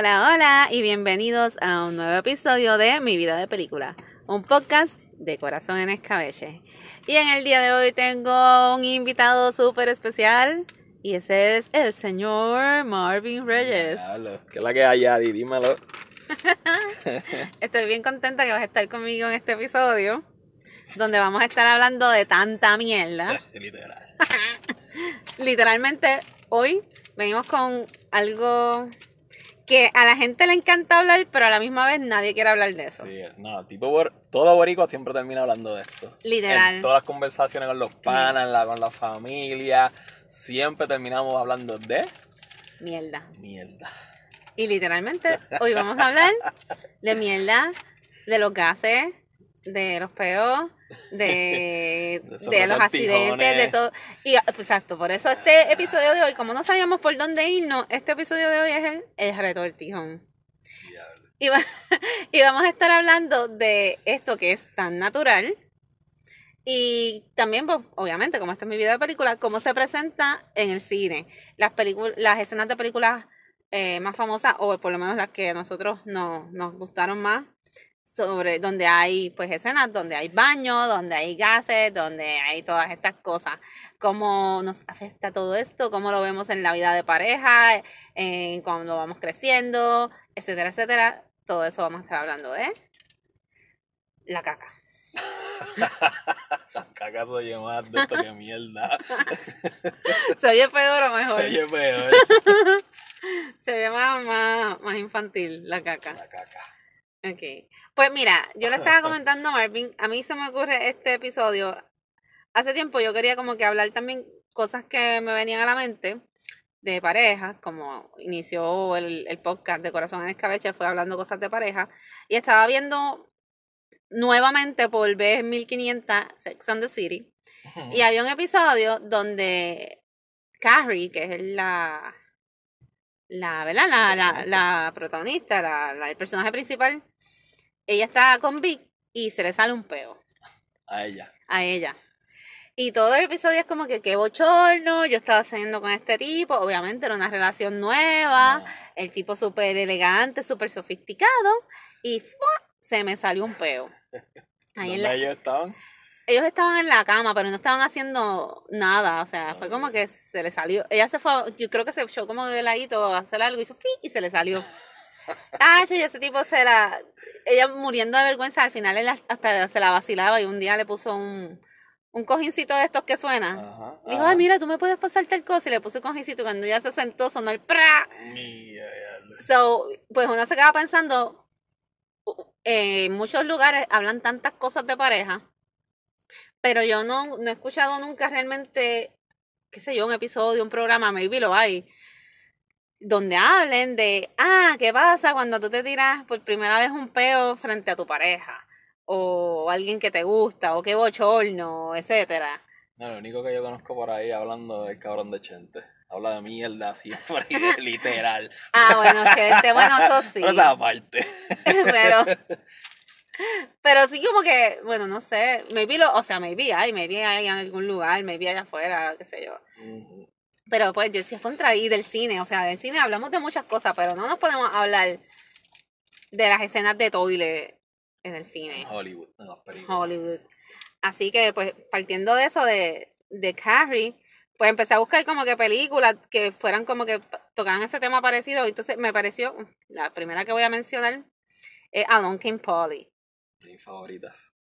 Hola, hola y bienvenidos a un nuevo episodio de Mi Vida de Película, un podcast de corazón en escabeche. Y en el día de hoy tengo un invitado súper especial y ese es el señor Marvin Reyes. ¿Qué es la que hay, Adi? Dímelo. Estoy bien contenta que vas a estar conmigo en este episodio, donde vamos a estar hablando de tanta mierda. Literal. Literalmente, hoy venimos con algo que a la gente le encanta hablar, pero a la misma vez nadie quiere hablar de eso. Sí, no, tipo, todo boricua siempre termina hablando de esto. Literal. En todas las conversaciones con los panas, la- con la familia, siempre terminamos hablando de Mierda. mierda. Y literalmente, hoy vamos a hablar de mierda, de los gases, de los peos, de, De los accidentes, de todo. Y ah, pues, exacto, por eso este episodio de hoy, como no sabíamos por dónde irnos, este episodio de hoy es el, el retortijón. Y, va- y vamos a estar hablando de esto que es tan natural. Y también, pues, obviamente, como esta es mi vida de película, cómo se presenta en el cine. Las películas, las escenas de películas eh, más famosas, o por lo menos las que a nosotros nos, nos gustaron más, sobre donde hay pues escenas donde hay baños, donde hay gases, donde hay todas estas cosas. Cómo nos afecta todo esto, cómo lo vemos en la vida de pareja, en cuando vamos creciendo, etcétera, etcétera. Todo eso vamos a estar hablando de la caca. Caca se oye más de esto que mierda. ¿Se oye peor o mejor? Se oye peor. Se oye más, más, más infantil la caca. La caca. Ok. Pues mira, yo le estaba comentando a Marvin, a mí se me ocurre este episodio. Hace tiempo yo quería como que hablar también cosas que me venían a la mente de pareja, como inició el, el podcast de Corazón en Escabeche, fue hablando cosas de pareja, y estaba viendo nuevamente por vez 1500 Sex and the City, y había un episodio donde Carrie, que es la, la, ¿verdad? La, la, la protagonista, la, la- el personaje principal, ella está con Vic y se le sale un peo A ella. a ella. Y todo el episodio es como que qué bochorno, yo estaba saliendo con este tipo, obviamente era una relación nueva, No. el tipo súper elegante, súper sofisticado, y ¡fua! se me salió un peo. Ahí en ¿Dónde la- ellos estaban? ellos estaban en la cama, pero no estaban haciendo nada, o sea, fue como que se le salió, ella se fue, yo creo que se echó como de ladito a hacer algo, hizo fi y se le salió. Ah, y ese tipo se la, ella muriendo de vergüenza, al final él hasta se la vacilaba y un día le puso un, un cojincito de estos que suena. Ajá. Dijo, ajá. ay, mira, tú me puedes pasar tal cosa, y le puse el cojincito, y cuando ella se sentó, sonó el pra. Mira, diablo. So, pues uno se queda pensando, eh, en muchos lugares hablan tantas cosas de pareja, pero yo no, no he escuchado nunca realmente, qué sé yo, un episodio, un programa, maybe lo hay, donde hablen de, ah, ¿qué pasa cuando tú te tiras por primera vez un peo frente a tu pareja? O alguien que te gusta, o qué bochorno, etcétera. No, lo único que yo conozco por ahí hablando es cabrón de Chente. Habla de mierda siempre, literal. Ah, bueno, gente, bueno, eso sí. Pero esa parte. pero pero sí como que bueno no sé maybe lo o sea maybe hay maybe hay en algún lugar maybe allá afuera qué sé yo. Pero pues yo sí contra y del cine o sea del cine hablamos de muchas cosas pero no nos podemos hablar de las escenas de toilet en el cine En Hollywood, en las películas. Hollywood así que pues partiendo de eso de de Carrie pues empecé a buscar como que películas que fueran como que tocaran ese tema parecido y entonces me pareció la primera que voy a mencionar es Along Came Polly Mis favoritas.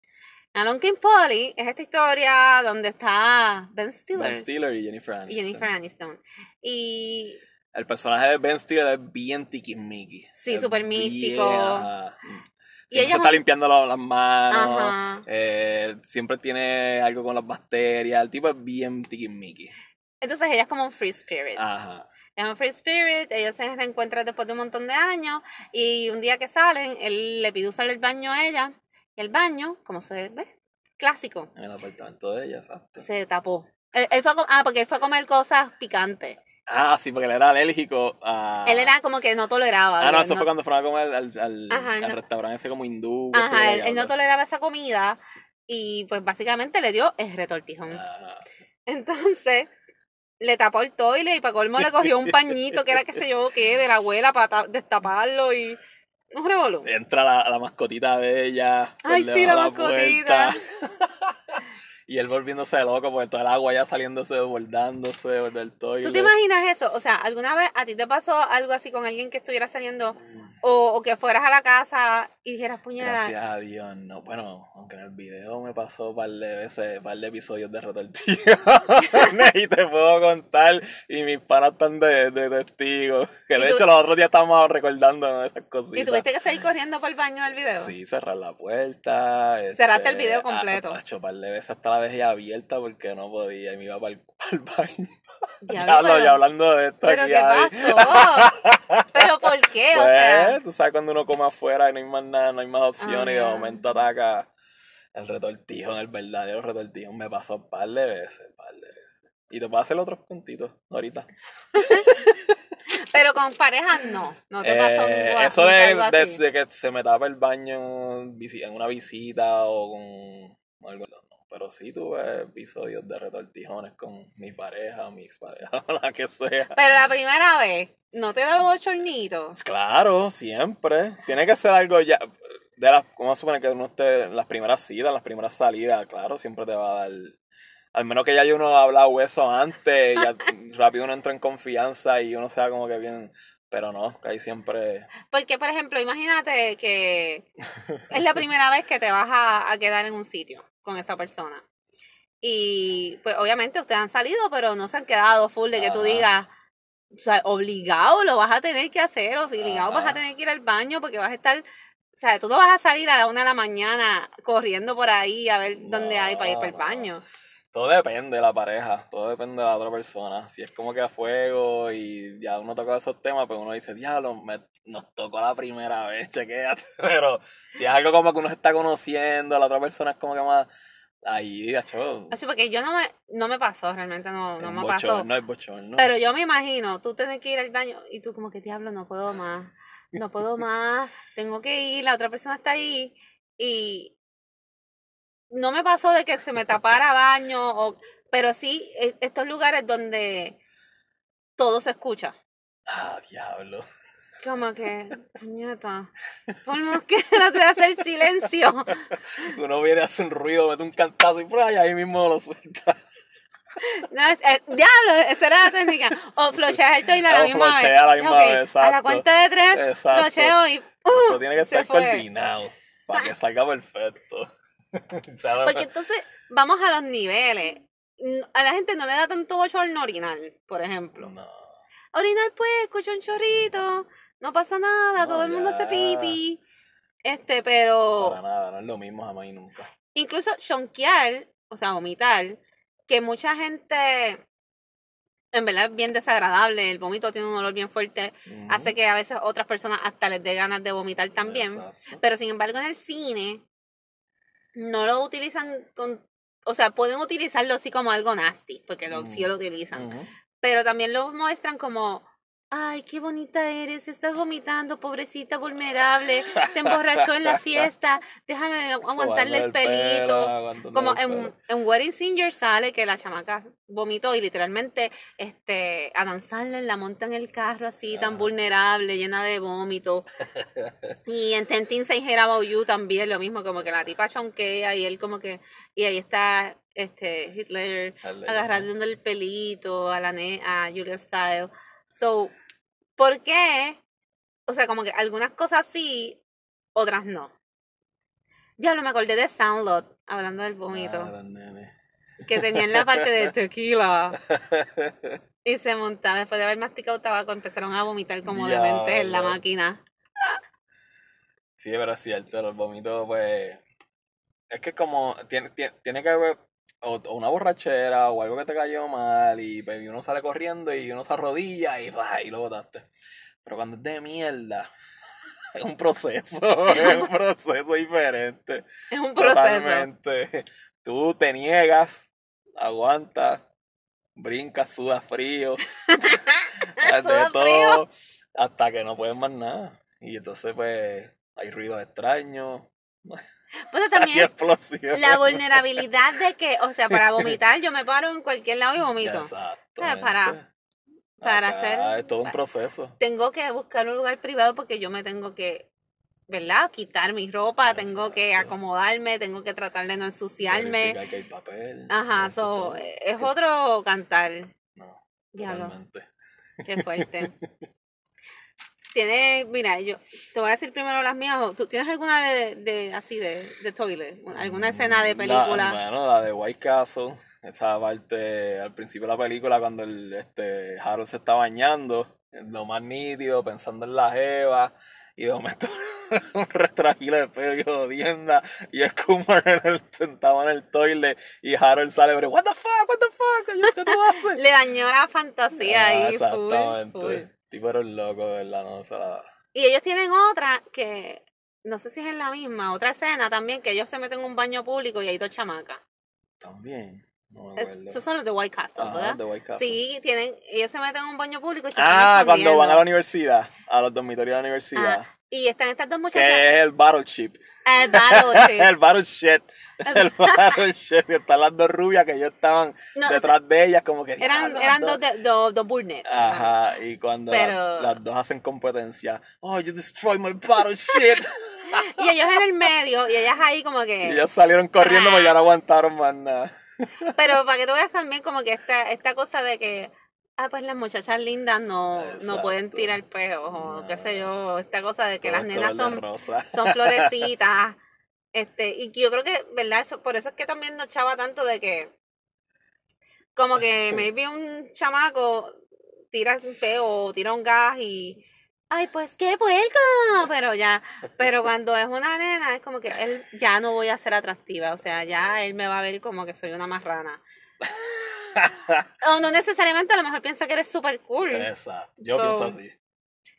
Along Came Polly es esta historia donde está Ben Stiller. Ben Stiller y Jennifer y Aniston. Jennifer Aniston. Y El personaje de Ben Stiller es bien tiquismiqui. Sí, súper místico. ajá. Y Siempre ella se es está limpiando la- las manos. Eh, siempre tiene algo con las bacterias. El tipo es bien tiquismiqui. entonces ella es como un free spirit. Ajá. Es un free spirit, ellos se reencuentran después de un montón de años y un día que salen, él le pide usar el baño a ella y el baño, como se ve, clásico, En el apartamento de ella, exacto. se tapó. Él, él fue a ah, porque él fue a comer cosas picantes. Ah, sí, porque él era alérgico a. Él era como que no toleraba. Ah, no, eso fue cuando fueron a comer al, al, Ajá, al no. restaurante ese como hindú. Ajá, él, él no toleraba esa comida y pues básicamente le dio el retortijón. Ajá. Entonces, le tapó el toile y para colmo le cogió un pañito que era qué sé yo qué de la abuela para destaparlo y un revolú. Entra la, la mascotita de ella. Ay, sí, la de mascotita. y él volviéndose loco porque todo el agua ya saliéndose, desbordándose del toile. ¿Tú te imaginas eso? O sea, ¿alguna vez a ti te pasó algo así con alguien que estuviera saliendo o, o que fueras a la casa y dijeras puñalada? Gracias a Dios, no. Bueno, aunque en el video me pasó un par de veces, un par de episodios de retortillo. y te puedo contar, y mis panas están de, de testigos. Que ¿Y de tú- hecho los otros días estábamos recordando esas cositas. ¿Y tuviste que salir corriendo por el baño del video? Sí, cerrar la puerta. Cerraste este, el video a- completo. A, a par de veces hasta la dejé abierta porque no podía y me iba para el, baño. Diablo, pero- y hablando de esto ¿Pero aquí qué pasó? ¿Pero por qué? O sea, Pues, tú sabes cuando uno come afuera y no hay más nada, no hay más opciones y de momento ataca el retortijón, el verdadero retortijón. Me pasó un par de veces, un par de veces. Y te puedo hacer otros puntitos ahorita. pero con parejas no. No te pasó Eh, eso de, de- de que se me tapa el baño en una visita o con algo. Pero sí tuve episodios de retortijones con mi pareja, mi expareja, la que sea. Pero la primera vez, ¿no te da bochornito? Claro, siempre. Tiene que ser algo ya. De las, ¿Cómo se supone que uno esté las primeras citas, las primeras salidas? Claro, siempre te va a dar. Al menos que ya uno ha hablado eso antes, ya rápido uno entra en confianza y uno sea como que bien. Pero no, que ahí siempre. Porque, por ejemplo, imagínate que es la primera vez que te vas a, a quedar en un sitio con esa persona. Y, pues, obviamente ustedes han salido, pero no se han quedado full de que tú Ajá. digas, o sea, obligado lo vas a tener que hacer, obligado vas a tener que ir al baño porque vas a estar, o sea, tú no vas a salir a la una de la mañana corriendo por ahí a ver dónde hay para ir para el baño. Todo depende de la pareja, todo depende de la otra persona. Si es como que a fuego y ya uno toca esos temas, pues uno dice, diablo, me, nos tocó la primera vez, chequéate. Pero si es algo como que uno se está conociendo, la otra persona es como que más. Ahí, gacho. Así porque yo no me, no me pasó, realmente no, no me pasó. No es bochorno. Pero yo me imagino, tú tienes que ir al baño y tú como que diablo, no puedo más, no puedo más, tengo que ir, la otra persona está ahí y no me pasó de que se me tapara baño, o, pero sí e- estos lugares donde todo se escucha. Ah, diablo. Como que, puñeta, por más que trate de hacer silencio. Uno viene a hacer un ruido, mete un cantazo y por ahí, ahí mismo lo suelta. No, es- eh, diablo, esa era la técnica. O flocheas el toile a la misma vez. flochea a la misma vez, A la exacto. cuenta de tres, Exacto. flocheo y... Eso tiene que se estar fue. coordinado para que salga perfecto. Porque entonces vamos a los niveles. A la gente no le da tanto bochorno orinar, por ejemplo. No. Orinar, pues, escucha un chorrito, no pasa nada, No, todo el mundo ya. hace pipi. Este, pero Para nada, no es lo mismo jamás y nunca. incluso chonquear, o sea, vomitar, que mucha gente, en verdad es bien desagradable, el vómito tiene un olor bien fuerte, hace que a veces otras personas hasta les dé ganas de vomitar también. Exacto. Pero sin embargo en el cine no lo utilizan con, o sea, pueden utilizarlo así como algo nasty, porque lo, Mm. sí lo utilizan. Pero también lo muestran como, ay, qué bonita eres, estás vomitando, pobrecita vulnerable, se emborrachó en la fiesta, déjame aguantarle el pelo, pelito. Como el en, Wedding Singer sale que la chamaca vomitó y literalmente este, a danzarle la monta en el carro así, tan vulnerable, llena de vómito. Y en Ten Things I Hate About You también lo mismo, como que la tipa chonquea y él como que, y ahí está este Hitler Dale, agarrando el pelito a la ne a Julia Style. So, ¿por qué? O sea, como que algunas cosas sí, otras no. Diablo, me acordé de Soundlot, hablando del vómito, nene. que tenía en la parte de tequila y se montaba, después de haber masticado tabaco, empezaron a vomitar como dementes en la máquina. Sí, pero es cierto, los vómitos, pues. Es que como. Tiene, tiene, tiene que haber. O, o una borrachera o algo que te cayó mal y, pues, y uno sale corriendo y uno se arrodilla y, ¡ra! y lo botaste. Pero cuando es de mierda, es un proceso, es un proceso diferente. Es un proceso. Totalmente. Tú te niegas, aguantas, brincas, sudas frío, de todo, hasta que no puedes más nada. Y entonces, pues, hay ruidos extraños, Y también la vulnerabilidad de que, o sea, para vomitar yo me paro en cualquier lado y vomito. Exacto. para- para hacer- Es todo un proceso. Tengo que buscar un lugar privado porque yo me tengo que, ¿verdad? Quitar mi ropa, tengo que acomodarme, tengo que tratar de no ensuciarme. Verificar que hay papel. Ajá, so, es otro cantar. No, Diablo, qué fuerte. Tiene, mira, yo te voy a decir primero las mías. ¿Tú tienes alguna de, de así de, de toilet? ¿Alguna escena de película? La, bueno, la de White Castle, esa parte al principio de la película cuando el, este, Harold se está bañando, lo más nítido, pensando en la jeva, y de momento un retragile de pelo y jodienda, y es como en el, sentado en el toilet, y Harold sale, pero what the fuck, what the fuck, ¿qué tú haces? Le dañó la fantasía Ah, ahí, full. Tipo loco, ¿verdad? No, se la... Y ellos tienen otra que, no sé si es en la misma, otra escena también, que ellos se meten en un baño público y hay dos chamacas. También, no me acuerdo. Esos son los de White Castle, Ajá, ¿verdad? de White Castle. Sí, tienen, ellos se meten en un baño público y se Ah, cuando van a la universidad, a los dormitorios de la universidad. Ah, y están estas dos muchachas. Que es el Battleship. El battleship. el Battleship. El Battleship. Que están las dos rubias que ellos estaban No, detrás de ellas, como que. Eran, "Diablo, eran dos, de- dos, dos burnets. Ajá, y cuando la- Pero- las dos hacen competencia, oh, you destroy my battleship. Y ellos en el medio, y ellas ahí como y que. ellos salieron corriendo porque ya no aguantaron más nada. Pero para que tú veas también como que esta, esta cosa de que. Ah, pues las muchachas lindas no, no pueden tirar peos, o No. qué sé yo. Esta cosa de que Todo las nenas son son florecitas. Este, y yo creo que, ¿verdad? Eso, por eso es que también nos chava tanto de que, como que maybe un chamaco tira un peo o tira un gas y, ay, pues qué puerco, pero ya, pero cuando es una nena es como que él ya no voy a ser atractiva, o sea, ya él me va a ver como que soy una marrana. o no necesariamente, a lo mejor piensa que eres súper cool. Exacto. Yo So, pienso así.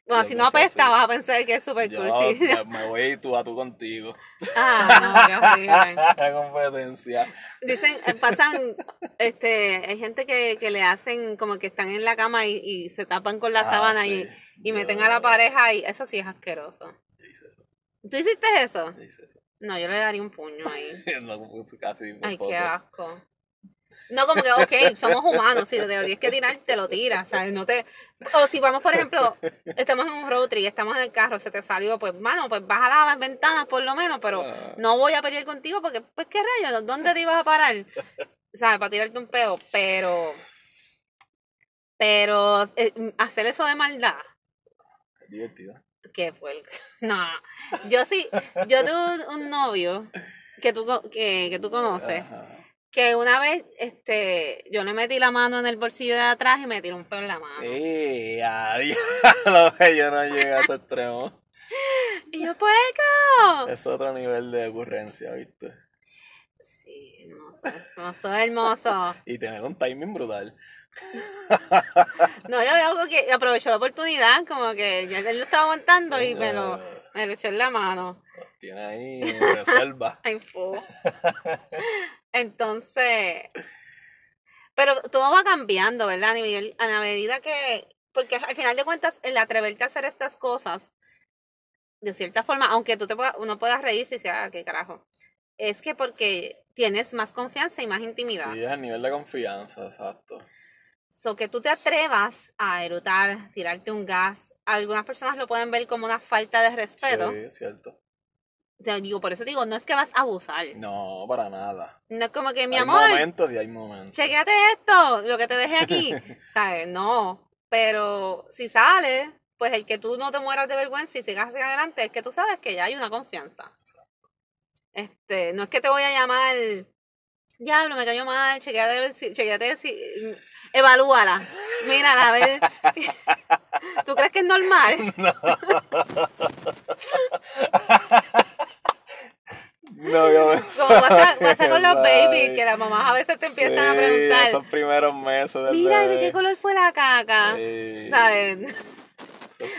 Bueno, yo si no apesta, así. vas a pensar que es súper cool, sí. me, me voy tú a tú contigo. Ah, no, qué horrible. La competencia. Dicen, eh, pasan, este, hay gente que, que le hacen como que están en la cama y, y se tapan con la Ah, sábana sí. y, y meten Yo- a la pareja y eso sí es asqueroso. ¿Tú hiciste eso? No, yo le daría un puño ahí. no, pues, casi Ay, poco. qué asco. No, como que, ok, somos humanos, si te lo tienes que tirar, te lo tiras, ¿sabes? No te... O si vamos, por ejemplo, estamos en un road trip, estamos en el carro, se te salió, pues, mano, pues baja las ventanas por lo menos, pero Ah. no voy a pelear contigo porque, pues, ¿qué rayos? ¿Dónde te ibas a parar? ¿Sabes? Para tirarte un peo, pero... Pero eh, hacer eso de maldad, divertido. qué puerco. No, yo sí, yo tuve un novio que tú, que, que tú conoces Ajá. Que una vez este yo le metí la mano en el bolsillo de atrás y me tiró un pelo en la mano. ¡Eh! ¡A diablo! Yo no llegué a ese extremo. Y yo, puerco. Es otro nivel de ocurrencia, ¿viste? Sí, hermoso, hermoso, hermoso. Y tener un timing brutal. No, yo algo que aprovechó la oportunidad, como que ya él lo estaba aguantando y me lo, Eh, me lo echó en la mano. los tiene ahí en reserva. Fu. Entonces, pero todo va cambiando, ¿verdad? A, nivel- a la medida que, porque al final de cuentas, el atreverte a hacer estas cosas, de cierta forma, aunque tú te puedas, uno pueda reírse y decir, ah, qué carajo, es que porque tienes más confianza y más intimidad. Sí, es el nivel de confianza, exacto. So que tú te atrevas a erutar, tirarte un gas. Algunas personas lo pueden ver como una falta de respeto. Sí, es cierto. O sea, digo, por eso digo, no es que vas a abusar. No, para nada. No es como que, mi hay amor, momentos y hay momentos. chequeate esto, lo que te dejé aquí. ¿Sabes? No. Pero si sale, pues el que tú no te mueras de vergüenza y sigas hacia adelante, es que tú sabes que ya hay una confianza. Este, no es que te voy a llamar, diablo, me cayó mal, chequeate, chequeate, si, evalúala, mírala, a ver. ¿Tú crees que es normal? No, yo me Como pasa, pasa con los babies, que las mamás a veces te empiezan a sí, preguntar, Esos primeros meses del mira, ¿y de bebé. qué color fue la caca? Sí, ¿Sabes?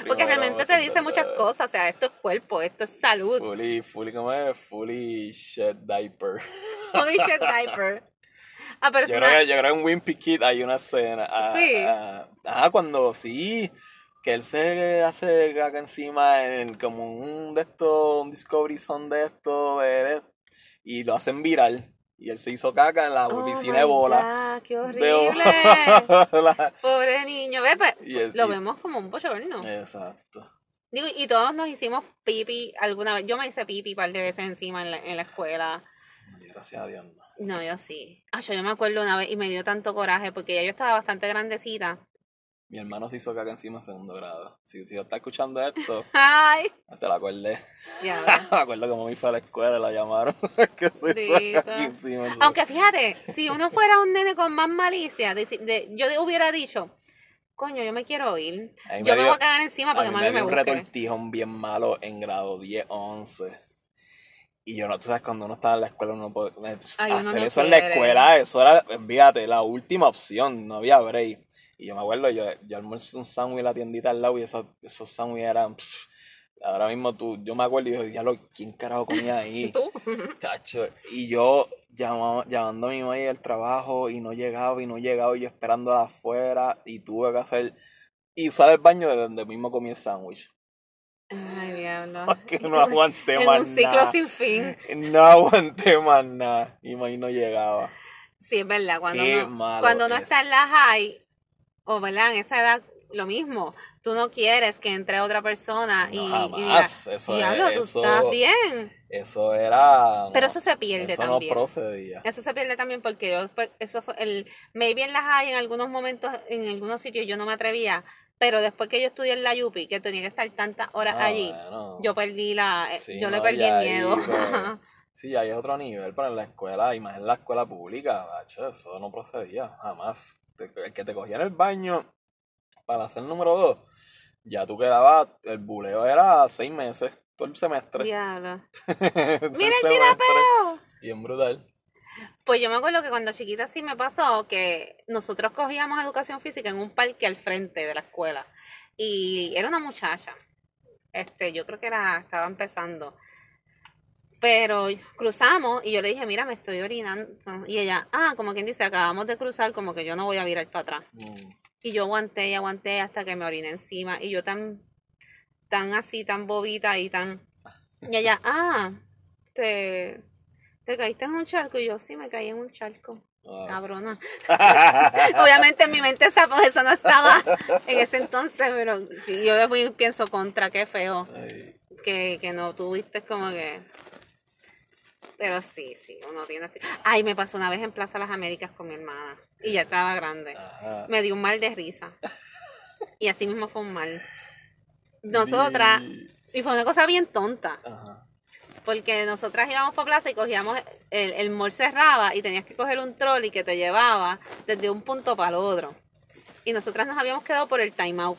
Porque realmente te dice muchas bebé. cosas, o sea, esto es cuerpo, esto es salud. Fully, fully, ¿cómo es? Fully shed diaper. Fully shed diaper. Ah, pero es Yo una... creo, que, yo creo que en Wimpy Kid hay una escena. Ah, Sí. Ah, ah, cuando sí. que él se hace caca encima en como un de estos, un Discovery Zone de esto, de- y lo hacen viral. Y él se hizo caca en la Oh piscina de bola. God, ¡Qué horrible! bola. Pobre niño. Ve, pues, lo y- vemos como un bochorno. Exacto. Digo, y todos nos hicimos pipi alguna vez. Yo me hice pipi un par de veces encima en la, en la escuela. Gracias a Dios. no. No, yo sí. Ah, yo, yo me acuerdo una vez y me dio tanto coraje porque ya yo estaba bastante grandecita. Mi hermano se hizo caca encima en segundo grado. Si, si lo está escuchando esto, Ay, te lo acordé. ya. Me acuerdo como me fue a la escuela y la llamaron. que se hizo Bendito. caca encima. Aunque fíjate, si uno fuera un nene con más malicia, de- de- yo hubiera dicho, coño, yo me quiero ir. Yo me voy a cagar encima para a que mí mami me me un busque. retortijón bien malo en grado 10, 11. Y yo no, tú sabes, cuando uno estaba en la escuela, uno puede Ay, uno hacer no eso en la escuela, eso era, fíjate, la última opción, no había break. Y yo me acuerdo, yo, yo almuerzo un sándwich en la tiendita al lado y esos, esos sándwiches eran, pff, ahora mismo tú, yo me acuerdo y yo, diablo, ¿quién carajo comía ahí? ¿Tú? Y yo llamaba- llamando a mi mamá del trabajo y no llegaba y no llegaba y yo esperando afuera y tuve que hacer y usar el baño de donde mismo comí el sándwich. Ay, diablo. Porque no aguanté en más un ciclo nada. sin fin. No aguanté más nada. Y ahí no llegaba. Sí, es verdad. Cuando Qué malo cuando es. está en la high, o verdad, en esa edad, lo mismo. Tú no quieres que entre otra persona y, No, y jamás. diga, Eso, diablo, es- tú eso, estás bien. eso era. Pero no, eso se pierde eso también. no procedía. Eso se pierde también porque yo después, eso fue el, maybe en las hay en algunos momentos, en algunos sitios yo no me atrevía, pero después que yo estudié en la Yupi, que tenía que estar tantas horas Ah, allí, yo perdí la, eh, Sí, yo le perdí el miedo. pues, Sí, ahí es otro nivel, pero en la escuela, y más en la escuela pública, macho, eso no procedía, jamás. El que te cogía en el baño para hacer el número dos, ya tú quedabas, el buleo era seis meses, todo el semestre. Diablo. ¡Mira el tirapeo! Bien brutal. Pues yo me acuerdo que cuando chiquita sí me pasó que nosotros cogíamos educación física en un parque al frente de la escuela. Y era una muchacha. Este, yo creo que era, estaba empezando. Pero cruzamos y yo le dije, mira, me estoy orinando. Y ella, ah, como quien dice, acabamos de cruzar, como que yo no voy a virar para atrás. Mm. Y yo aguanté y aguanté hasta que me oriné encima. Y yo tan, tan así, tan bobita y tan... Y ella, ah, te, te caíste en un charco. Y yo, sí, me caí en un charco. Wow. Cabrona. Obviamente en mi mente esa, pues, eso no estaba en ese entonces, pero yo después pienso contra, qué feo que, que no tuviste como que... Pero sí, sí, uno tiene así. Ay, me pasó una vez en Plaza Las Américas con mi hermana y ya estaba grande. ajá. Me dio un mal de risa. Y así mismo fue un mal. Nosotras, Y- y fue una cosa bien tonta, Ajá. Porque nosotras íbamos por plaza y cogíamos, el, el mall cerraba y tenías que coger un trolley que te llevaba desde un punto para el otro. Y nosotras nos habíamos quedado por el time out.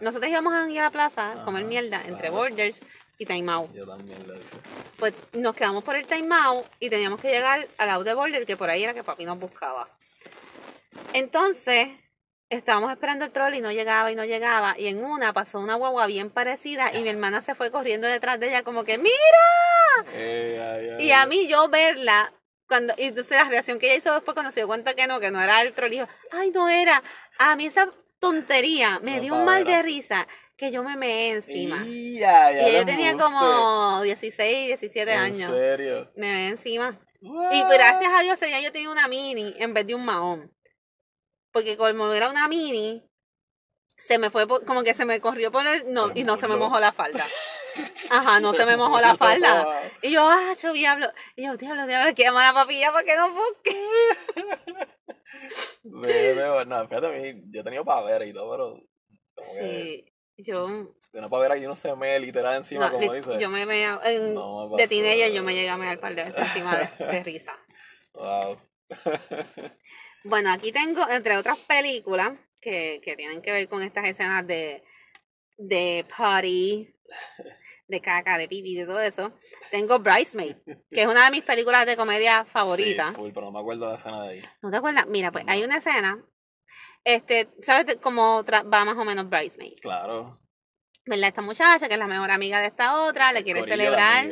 Nosotros íbamos a ir a la plaza a comer mierda entre. Borders y time out. Yo también lo hice. Pues nos quedamos por el time out y teníamos que llegar al out de Border, que por ahí era que papi nos buscaba. Entonces, estábamos esperando el troll y no llegaba y no llegaba. Y en una pasó una guagua bien parecida y mi hermana se fue corriendo detrás de ella como que ¡Mira! Eh, Y a mí yo verla, cuando, y entonces la reacción que ella hizo después cuando se dio cuenta que no, que no era el troll, dijo, ay no era. A mí esa tontería me No, dio un mal de risa que yo me meé encima. Y ya, ya Y lo yo tenía como 16, 17 ¿En años. serio? Me meé encima. Y gracias a Dios ella yo tenía una mini en vez de un mahón. Porque como era una mini, se me fue por- como que se me corrió por el no y no se me mojó la falda. Ajá, no se me mojó la falda. Y yo, ah, yo diablo. Y yo, diablo, diablo, que llamar a la papilla para que no busque. No, fíjate, a mí, yo he tenido pavera y todo, pero como que Sí, yo, de una pavera y uno se me literal encima, no, como li- dice. yo me mea- en- No me de teenager yo me llegué a mear par de veces encima de, de risa. Wow. Bueno, aquí tengo, entre otras películas que, que tienen que ver con estas escenas de, de party, de caca, de pipi, de todo eso, tengo Bridesmaid, que es una de mis películas de comedia favoritas. Sí, full, pero no me acuerdo de la escena de ahí. ¿No te acuerdas? Mira, pues No. hay una escena, este, ¿sabes cómo va más o menos Bridesmaid? Claro. ¿Verdad? Esta muchacha, que es la mejor amiga de esta otra, le quiere celebrar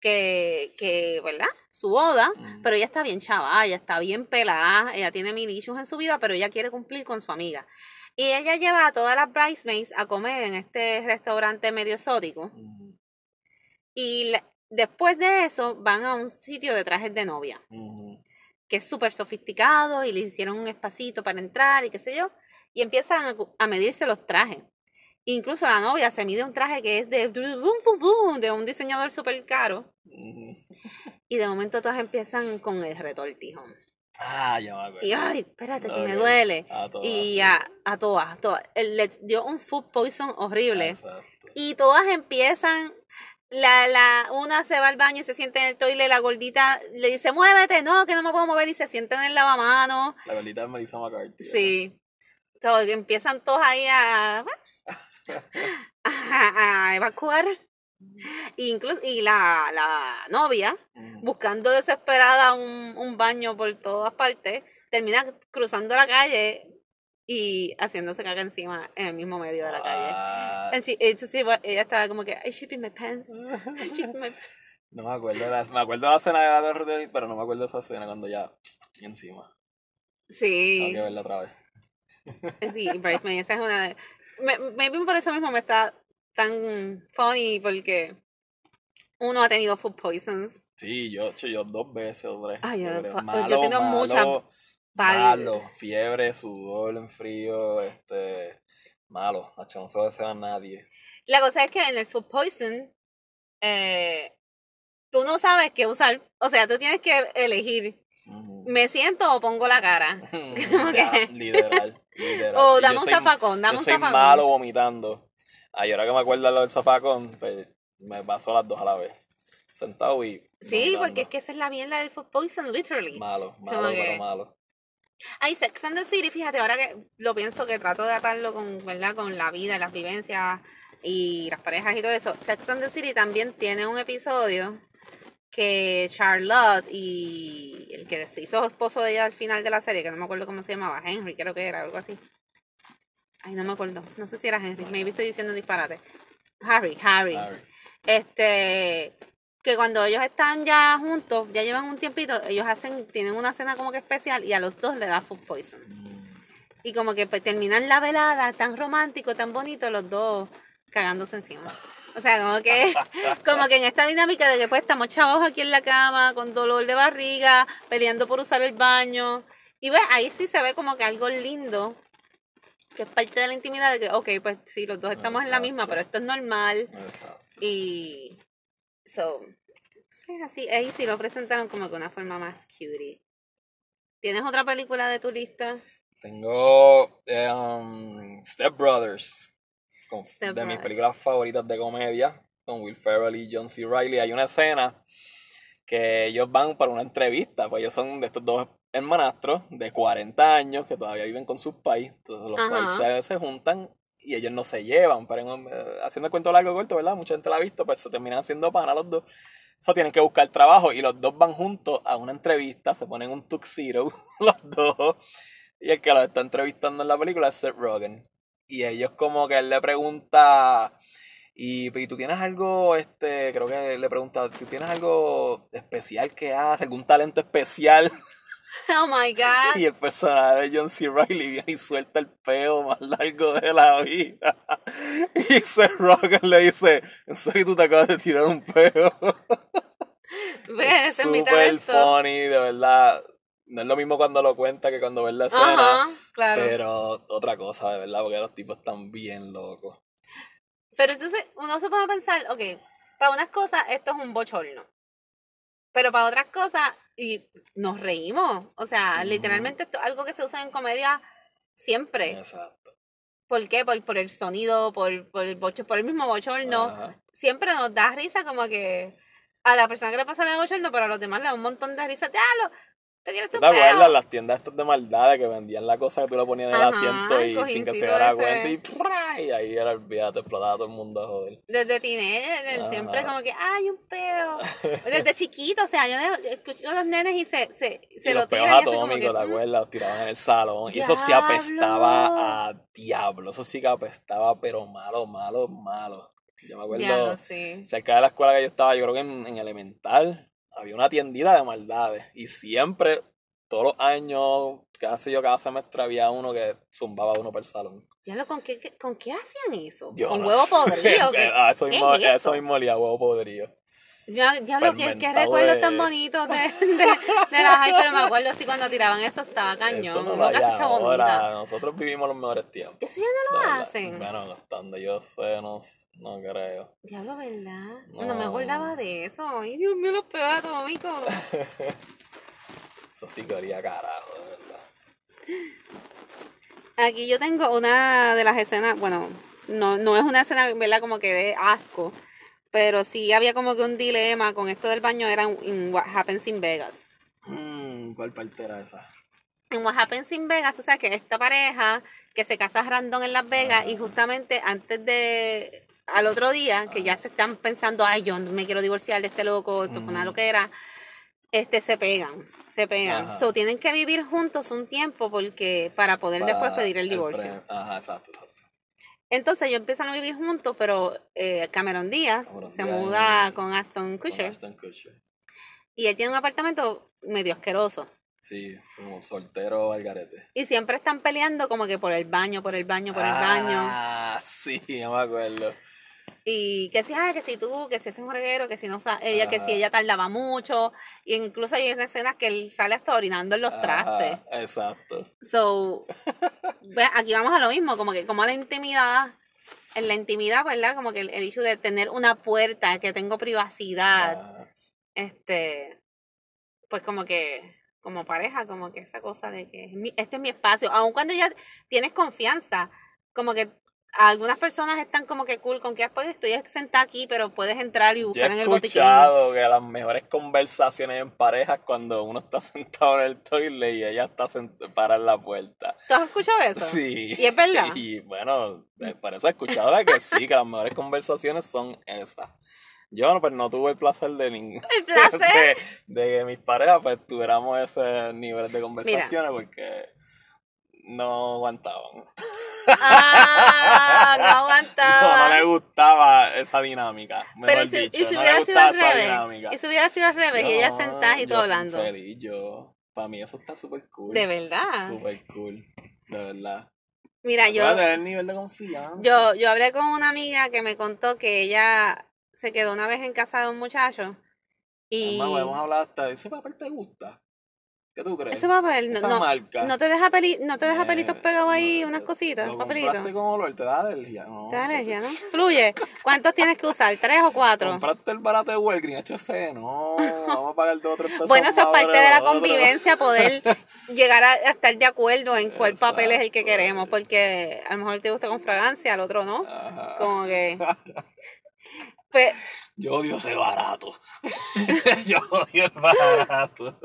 que, que, ¿verdad? Su boda, Mm. pero ella está bien chava, ella está bien pelada, ella tiene mil issues en su vida, pero ella quiere cumplir con su amiga. Y ella lleva a todas las bridesmaids a comer en este restaurante medio exótico. Y la- después de eso van a un sitio de trajes de novia, que es súper sofisticado y le hicieron un espacito para entrar y qué sé yo. Y empiezan a, medirse los trajes. Incluso la novia se mide un traje que es de, de un diseñador súper caro. Y de momento todas empiezan con el retortijón. Ah, ya me acuerdo. Y ay, espérate, que me duele. A todas, Y a, a todas, a todas. Él Les dio un food poison horrible. Exacto. Y todas empiezan. La, la, una se va al baño y se sienta en el toile, la gordita le dice, muévete, no, que no me puedo mover, y se sienta en el lavamanos. La gordita de Melissa McCarthy. Sí. So, empiezan todos ahí a, a, a evacuar. Incluso, y la, la novia, buscando desesperada un, un baño por todas partes, termina cruzando la calle y haciéndose caca encima en el mismo medio de la calle. And she- entonces ella estaba como que, I shit in my pants. I shit in my-" No me acuerdo de la, me acuerdo de la escena de la Torre, pero no me acuerdo de esa escena cuando ya encima. Tengo Sí, que verla otra vez. sí, Bridesmaid, esa es una de... Me, maybe por eso mismo me está tan funny, porque uno ha tenido food poisons. Sí, yo, hecho, yo dos veces o tres. Ay, yo- Malo, tengo malo, muchas Malo, fiebre, sudor en frío, este, malo. Nacho, no se lo desea a nadie. La cosa es que en el food poison, eh, tú no sabes qué usar. O sea, tú tienes que elegir. ¿me siento o pongo la cara? Como Ya, que- literal, literal. O Y dame un soy- zafacón, dame Yo un soy zafacón. malo vomitando. Ay, ahora que me acuerdo de lo del zafacón, pues me pasó las dos a la vez. Sentado y. Sí, porque es que esa es la mierda del food poison, literally. Malo, malo, Como pero que- malo. Ay, Sex and the City, fíjate, ahora que lo pienso que trato de atarlo con, ¿verdad? Con la vida, las vivencias y las parejas y todo eso. Sex and the City también tiene un episodio que Charlotte y el que se hizo esposo de ella al final de la serie, que no me acuerdo cómo se llamaba, Henry, creo que era, algo así. Ay, no me acuerdo. No sé si era Henry, maybe estoy diciendo disparate. Harry, Harry. Harry. Este, que cuando ellos están ya juntos, ya llevan un tiempito, ellos hacen, tienen una cena como que especial y a los dos le da food poison. Mm, Y como que pues, terminan la velada tan romántico, tan bonito, los dos cagándose encima. O sea, como que, como que en esta dinámica de que pues estamos chavos aquí en la cama, con dolor de barriga, peleando por usar el baño. Y ves, ahí sí se ve como que algo lindo, que es parte de la intimidad de que, ok, pues sí, los dos estamos en la misma, pero esto es normal. Exacto. Y so, sí, así, ahí sí lo presentaron como que una forma más cutie. ¿Tienes otra película de tu lista? Tengo um, Step Brothers, con- Step de mis películas favoritas de comedia, con Will Ferrell y John C. Reilly. Hay una escena que ellos van para una entrevista, pues ellos son de estos dos hermanastros de 40 años que todavía viven con sus entonces los cuales se, se juntan y ellos no se llevan, pero en- eh, haciendo el cuento largo corto, ¿verdad? Mucha gente la ha visto, pues se terminan haciendo pana los dos. Eso tienen que buscar trabajo y los dos van juntos a una entrevista, se ponen un tuxedo los dos y el que los está entrevistando en la película es Seth Rogen. Y ellos como que él le pregunta, y, y tú tienes algo, este, creo que le pregunta, ¿tú tienes algo especial que haces? ¿Algún talento especial? Oh my god. Y el personaje de John C. Reilly viene y suelta el peo más largo de la vida. Y Seth Rogen le dice, ¿en serio tú te acabas de tirar un peo? Ves, es Súper funny, de verdad. No es lo mismo cuando lo cuenta que cuando ves la escena. Claro. Pero, Pero otra cosa, de verdad, porque los tipos están bien locos. entonces uno se pone a pensar, ok, para unas cosas esto es un bochorno. Pero para otras cosas, y nos reímos. O sea, literalmente esto es algo que se usa en comedia siempre. Exacto. ¿Por qué? Por, por el sonido, por, por, el bocho, por el mismo bochorno. Ajá. siempre nos da risa como que a la persona que le pasa el bochorno, pero a los demás le da un montón de risa. ¡Diablo! Te tienes tu ¿Tú te acuerdas las tiendas estas de maldad que vendían la cosa que tú le ponías en el Ajá, asiento y el sin que se diera cuenta y, ahí era olvídate, explotaba todo el mundo a joder. Desde teenager, siempre como que, ¡ay, un peo! Desde chiquito, o sea, yo escucho a los nenes y se, se, se y lo los peos tiran hacen como atómicos, ¿te "Mm". acuerdas? Los tiraban en el salón. Y eso sí apestaba a diablo. Eso sí que apestaba, pero malo, malo, malo. Yo me acuerdo, Diablo, sí. cerca de la escuela que yo estaba, yo creo que en, en elemental, había una tiendita de maldades. Y siempre todos los años, casi yo cada semestre había uno que zumbaba uno per salón. Ya lo, ¿con qué, qué- con qué hacían eso? ¿Con no huevo podrido? ¿Qué? Eso, ¿Qué mismo, es eso? eso mismo olía huevo podrido. Ya, ya lo que, que recuerdos de- tan bonitos de, de, de la high, pero me acuerdo así cuando tiraban eso estaba cañón. Eso no lo casi se vomita. Nosotros vivimos los mejores tiempos. Eso ya no lo hacen. Bueno, hasta donde yo sé, no, no creo. Diablo, ¿verdad? No. No. me acordaba de eso. Ay, Dios mío, los peores atómicos. Eso sí que olía carajo, de verdad. Aquí yo tengo una de las escenas, bueno, no, no es una escena, ¿verdad? Como que de asco, pero sí había como que un dilema con esto del baño, era en- What Happens in Vegas. Mm, ¿Cuál parte era esa? En What Happens in Vegas, tú sabes que esta pareja que se casa random en Las Vegas y justamente antes de, al otro día, que ya se están pensando, ay, yo me quiero divorciar de este loco, esto fue una loquera, este, se pegan, se pegan. Ajá. So, tienen que vivir juntos un tiempo porque, para poder después pedir el divorcio. Ajá, exacto, exacto. Entonces ellos empiezan a vivir juntos, pero eh, Cameron Díaz Cameron se Díaz muda y- con Aston Con Kutcher y él tiene un apartamento medio asqueroso. Sí, como soltero al garete. Y siempre están peleando como que por el baño, por el baño, por el baño. Ah, sí, ya me acuerdo. Y que si, ah, que si tú, que si es un reguero, que si no sa- ella, que si ella tardaba mucho. Y incluso hay escenas que él sale hasta orinando en los trastes. Exacto. So, ve, aquí vamos a lo mismo, como que como la intimidad, en la intimidad, ¿verdad? Como que el, el hecho de tener una puerta, que tengo privacidad. Ajá. este pues como que como pareja como que esa cosa de que este es mi espacio aun cuando ya tienes confianza como que algunas personas están como que cool con que "Ah, pues estoy sentada aquí pero puedes entrar y Yo buscar en he el botiquín escuchado que las mejores conversaciones en pareja es cuando uno está sentado en el toilet y ella está para en la puerta. ¿tú has escuchado eso? Sí. ¿Y es verdad? Y bueno, eh, por eso he escuchado que sí, que las mejores conversaciones son esas. Yo pues no tuve el placer de ningún el placer de, de que mis parejas pues tuviéramos ese nivel de conversaciones porque no aguantaban. ah no No, no aguantaba le gustaba esa dinámica. Pero y si, dicho, y si no hubiera sido al revés dinámica. y si hubiera sido al revés y ella sentada y todo hablando Feliz, yo. Para mí eso está súper cool. de verdad Súper cool. De verdad. mira yo tener nivel de confianza. Yo, yo hablé con una amiga que me contó que ella se quedó una vez en casa de un muchacho y Además, podemos hablar hasta ese papel te gusta. ¿Qué tú crees? ese papel no, Esa no, marca. no te deja peli, no te deja pelitos pegados ahí, unas cositas, Lo papelitos. compraste con olor, te da alergia. No, Te da alergia, ¿no? Fluye. ¿Cuántos tienes que usar? ¿Tres o cuatro? Compraste el barato de Walgreens HC, no. Vamos a pagar dos o tres pesos. Bueno, eso es parte de la convivencia, poder llegar a, a estar de acuerdo en cuál papel es el que queremos, porque a lo mejor te gusta con fragancia, al otro no. Ajá. Como que... Pues, Yo odio ese barato. Yo odio el barato.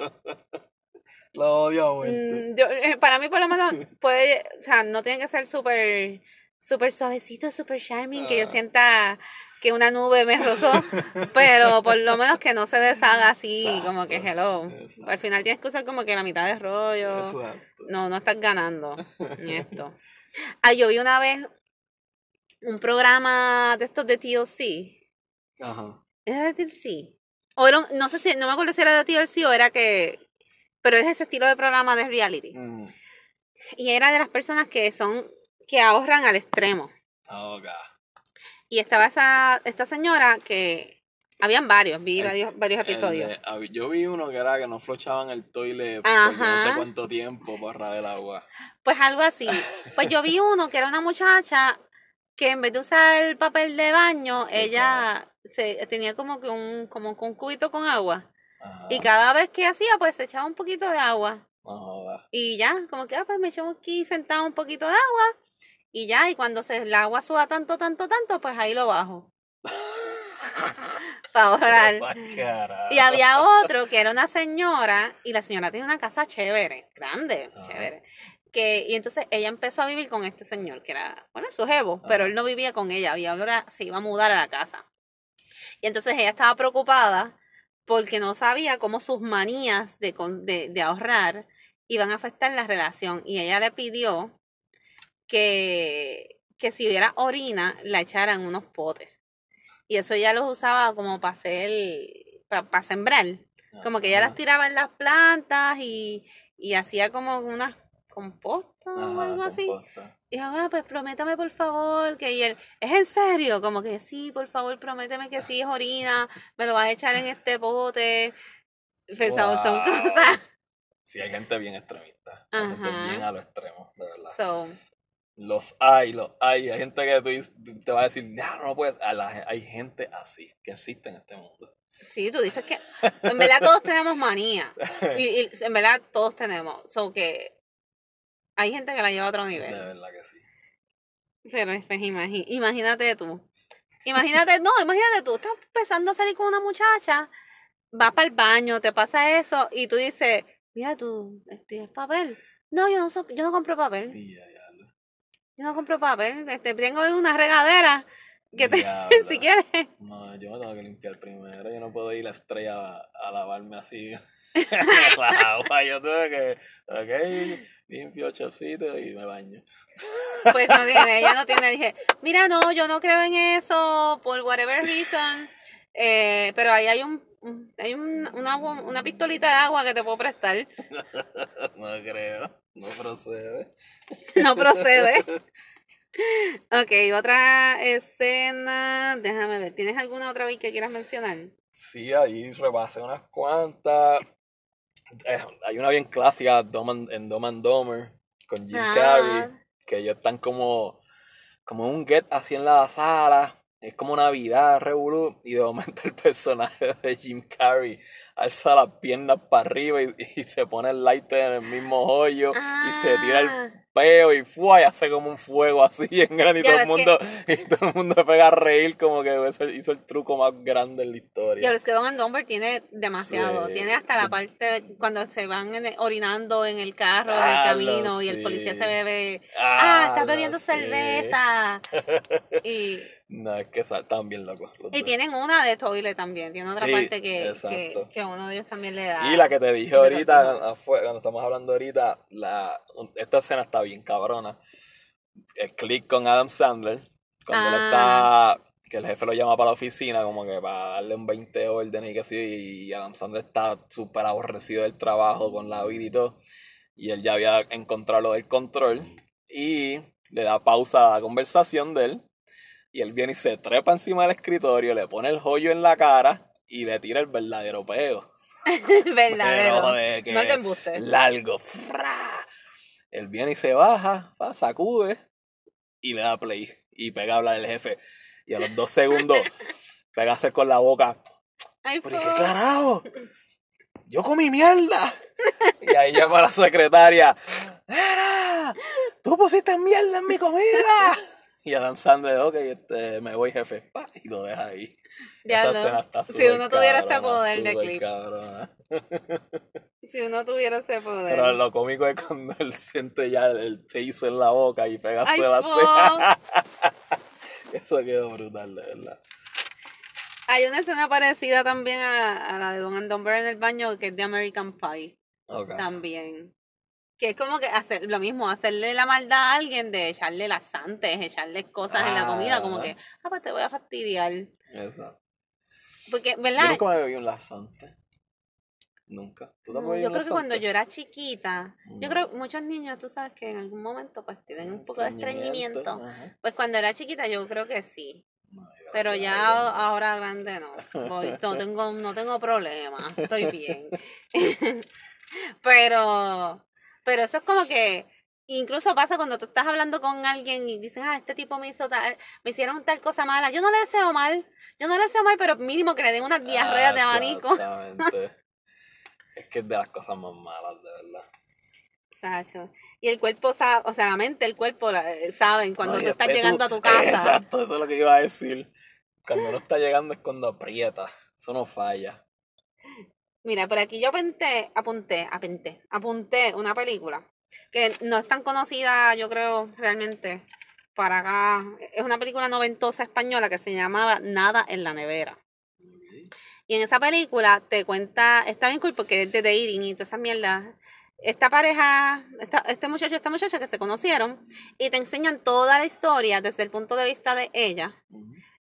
Lo odio a muerte. Mm, yo, eh, para mí por lo menos puede, o sea, no tiene que ser súper súper suavecito, súper charming, que yo Ah. sienta que una nube me rozó, pero por lo menos que no se deshaga así, Exacto, como que hello. exacto. Al final tienes que usar como que la mitad de rollo. Exacto. No, no estás ganando ni esto. Ah, yo vi una vez un programa de estos de TLC. Ajá. ¿Era de TLC? O era un- no sé si, no me acuerdo si era de TLC o era que, pero es ese estilo de programa de reality. Mm. Y era de las personas que son, que ahorran al extremo. Ok. Y estaba esa, esta señora que, habían varios, vi El- varios, varios episodios. De- yo vi uno que era que no flochaban el toilet Ajá. por no sé cuánto tiempo para ahorrar el agua. Pues algo así. Pues yo vi uno que era una muchacha que en vez de usar el papel de baño, ¿Qué ella se, tenía como que un, como un cubito con agua. Ajá. Y cada vez que hacía, pues se echaba un poquito de agua. Y ya, como que, ah, pues me echo aquí sentado un poquito de agua. Y ya, y cuando se, el agua suba tanto, tanto, tanto, pues ahí lo bajo. Para ahorrar. Y había otro que era una señora, y la señora tiene una casa chévere, grande, Ajá. chévere. Que, y entonces ella empezó a vivir con este señor, que era, bueno, su jevo, pero él no vivía con ella, y ahora se iba a mudar a la casa. Y entonces ella estaba preocupada porque no sabía cómo sus manías de, de, de ahorrar iban a afectar la relación. Y ella le pidió que, que si hubiera orina, la echaran en unos potes. Y eso ella los usaba como para hacer, para sembrar. Como que ella las tiraba en las plantas y, y hacía como unas compostas o Ajá, algo así. Y yo, ah, pues prométame por favor, que y él, ¿es en serio? Como que sí, por favor, prométeme que sí es orina, me lo vas a echar en este pote. Pensamos, son cosas. Sí, hay gente bien extremista. Hay gente bien a lo extremo, de verdad. So, Los hay, los hay. Hay gente que tú te va a decir, no, no puedes. Hay gente así que existe en este mundo. sí, tú dices que en verdad todos tenemos manía. Y, y en verdad todos tenemos. So que hay gente que la lleva a otro De nivel. verdad que sí. Pero pues, imagínate tú. Imagínate, no, imagínate tú, estás empezando a salir con una muchacha, vas para el baño, te pasa eso, y tú dices, mira tú, es papel. No, yo no so- yo no compro papel. Yo no compro papel. Este, tengo una regadera que te, si quieres. No, yo me tengo que limpiar primero. Yo no puedo ir a la estrella a, a lavarme así. la agua, yo tengo que. Ok, limpio chocito y me baño. Pues no tiene, ella no tiene. Dije, mira, no, yo no creo en eso por whatever reason. Eh, pero ahí hay un, hay un- una, una pistolita de agua que te puedo prestar. No creo. No procede. No procede. Ok, otra escena. Déjame ver. ¿Tienes alguna otra vez que quieras mencionar? Sí, ahí repasé unas cuantas. Eh, hay una bien clásica Dumb and- en Dumb and Dumber con Jim Carrey. Ah, que ellos están como, como un get así en la sala. Es como Navidad, revolú. Y de momento el personaje de Jim Carrey alza las piernas para arriba y, y se pone el lighter en el mismo hoyo. Y se tira el ah. Peo y ¡fua! y hace como un fuego así bien grande. Y Ya todo, el mundo, y todo el mundo se pega a reír como que eso hizo el truco más grande en la historia. Ya ves que Don and Dumber tiene demasiado. Sí. Tiene hasta la parte cuando se van en- orinando en el carro, en el Ah, camino, y el policía se bebe. Ah, está lo bebiendo cerveza. Y, No, es que están bien locos. y dos. tienen una de toilet también. Tiene otra Sí, parte que, que, que uno de ellos también le da. Y la que te dije ahorita, afue- cuando estamos hablando ahorita, la, esta escena está bien cabrona. El click con Adam Sandler, cuando él Ah. está, que el jefe lo llama para la oficina, como que para darle un 20 órdenes y que sí, y Adam Sandler está súper aborrecido del trabajo con la vida y todo, y él ya había encontrado lo del control, y le da pausa a la conversación de él, y él viene y se trepa encima del escritorio, le pone el joyo en la cara, y le tira el verdadero peo. Verdadero. Pero que No te embustes. largo. ¡fra! Él viene y se baja, pa, sacude y le da play. Y pega a hablar el jefe. Y a los dos segundos pega a hacer con la boca. Ay, ¿Pero qué carajo? Yo comí mierda. Y ahí llama la secretaria. ¡Era! ¡Tú pusiste mierda en mi comida! Y Adam Sandler, ok, este, me voy jefe. Pa, y lo deja ahí. Ya Esa no. está Si uno tuviera ese poder de clip. cabrona. Si uno tuviera ese poder. Pero lo cómico es cuando él siente ya el, taste en la boca y pega Ay, la ceja. Eso quedó brutal, de verdad. Hay una escena parecida también a, a la de Don and Dumber en el baño, que es de American Pie. También. Que es como que hacer lo mismo, hacerle la maldad a alguien de echarle laxantes, echarle cosas en la comida, como Ah. que, ah, pues te voy a fastidiar. Exacto. Porque, Yo ¿verdad? nunca me bebí un laxante. Nunca. ¿Tú te has No, bebido yo creo que cuando yo era chiquita, yo creo muchos niños, tú sabes que en algún momento pues tienen un poco de estreñimiento. Ajá. Pues cuando era chiquita yo creo que sí, No, yo pero ya ahora grande no. Voy, no tengo no tengo problema, estoy bien. pero pero eso es como que incluso pasa cuando tú estás hablando con alguien y dicen, "Ah, este tipo me hizo tal, me hicieron tal cosa mala." Yo no le deseo mal. Yo no le deseo mal, pero mínimo que le den unas diarreas de abanico. Exactamente. es que es de las cosas más malas, de verdad. Sacho. Y el cuerpo sabe, o sea, la mente, el cuerpo eh, saben cuando No, tú estás llegando a tu casa. Exacto, eso es lo que iba a decir. Cuando uno está llegando es cuando aprieta. Eso no falla. Mira, por aquí yo apunté, apunté, apunté, apunté una película que no es tan conocida, yo creo, realmente, para acá. Es una película noventosa española que se llamaba Nada en la nevera. Y en esa película te cuenta, está bien cool porque es de dating y toda esa mierda. Esta pareja, esta, este muchacho y esta muchacha que se conocieron y te enseñan toda la historia desde el punto de vista de ella.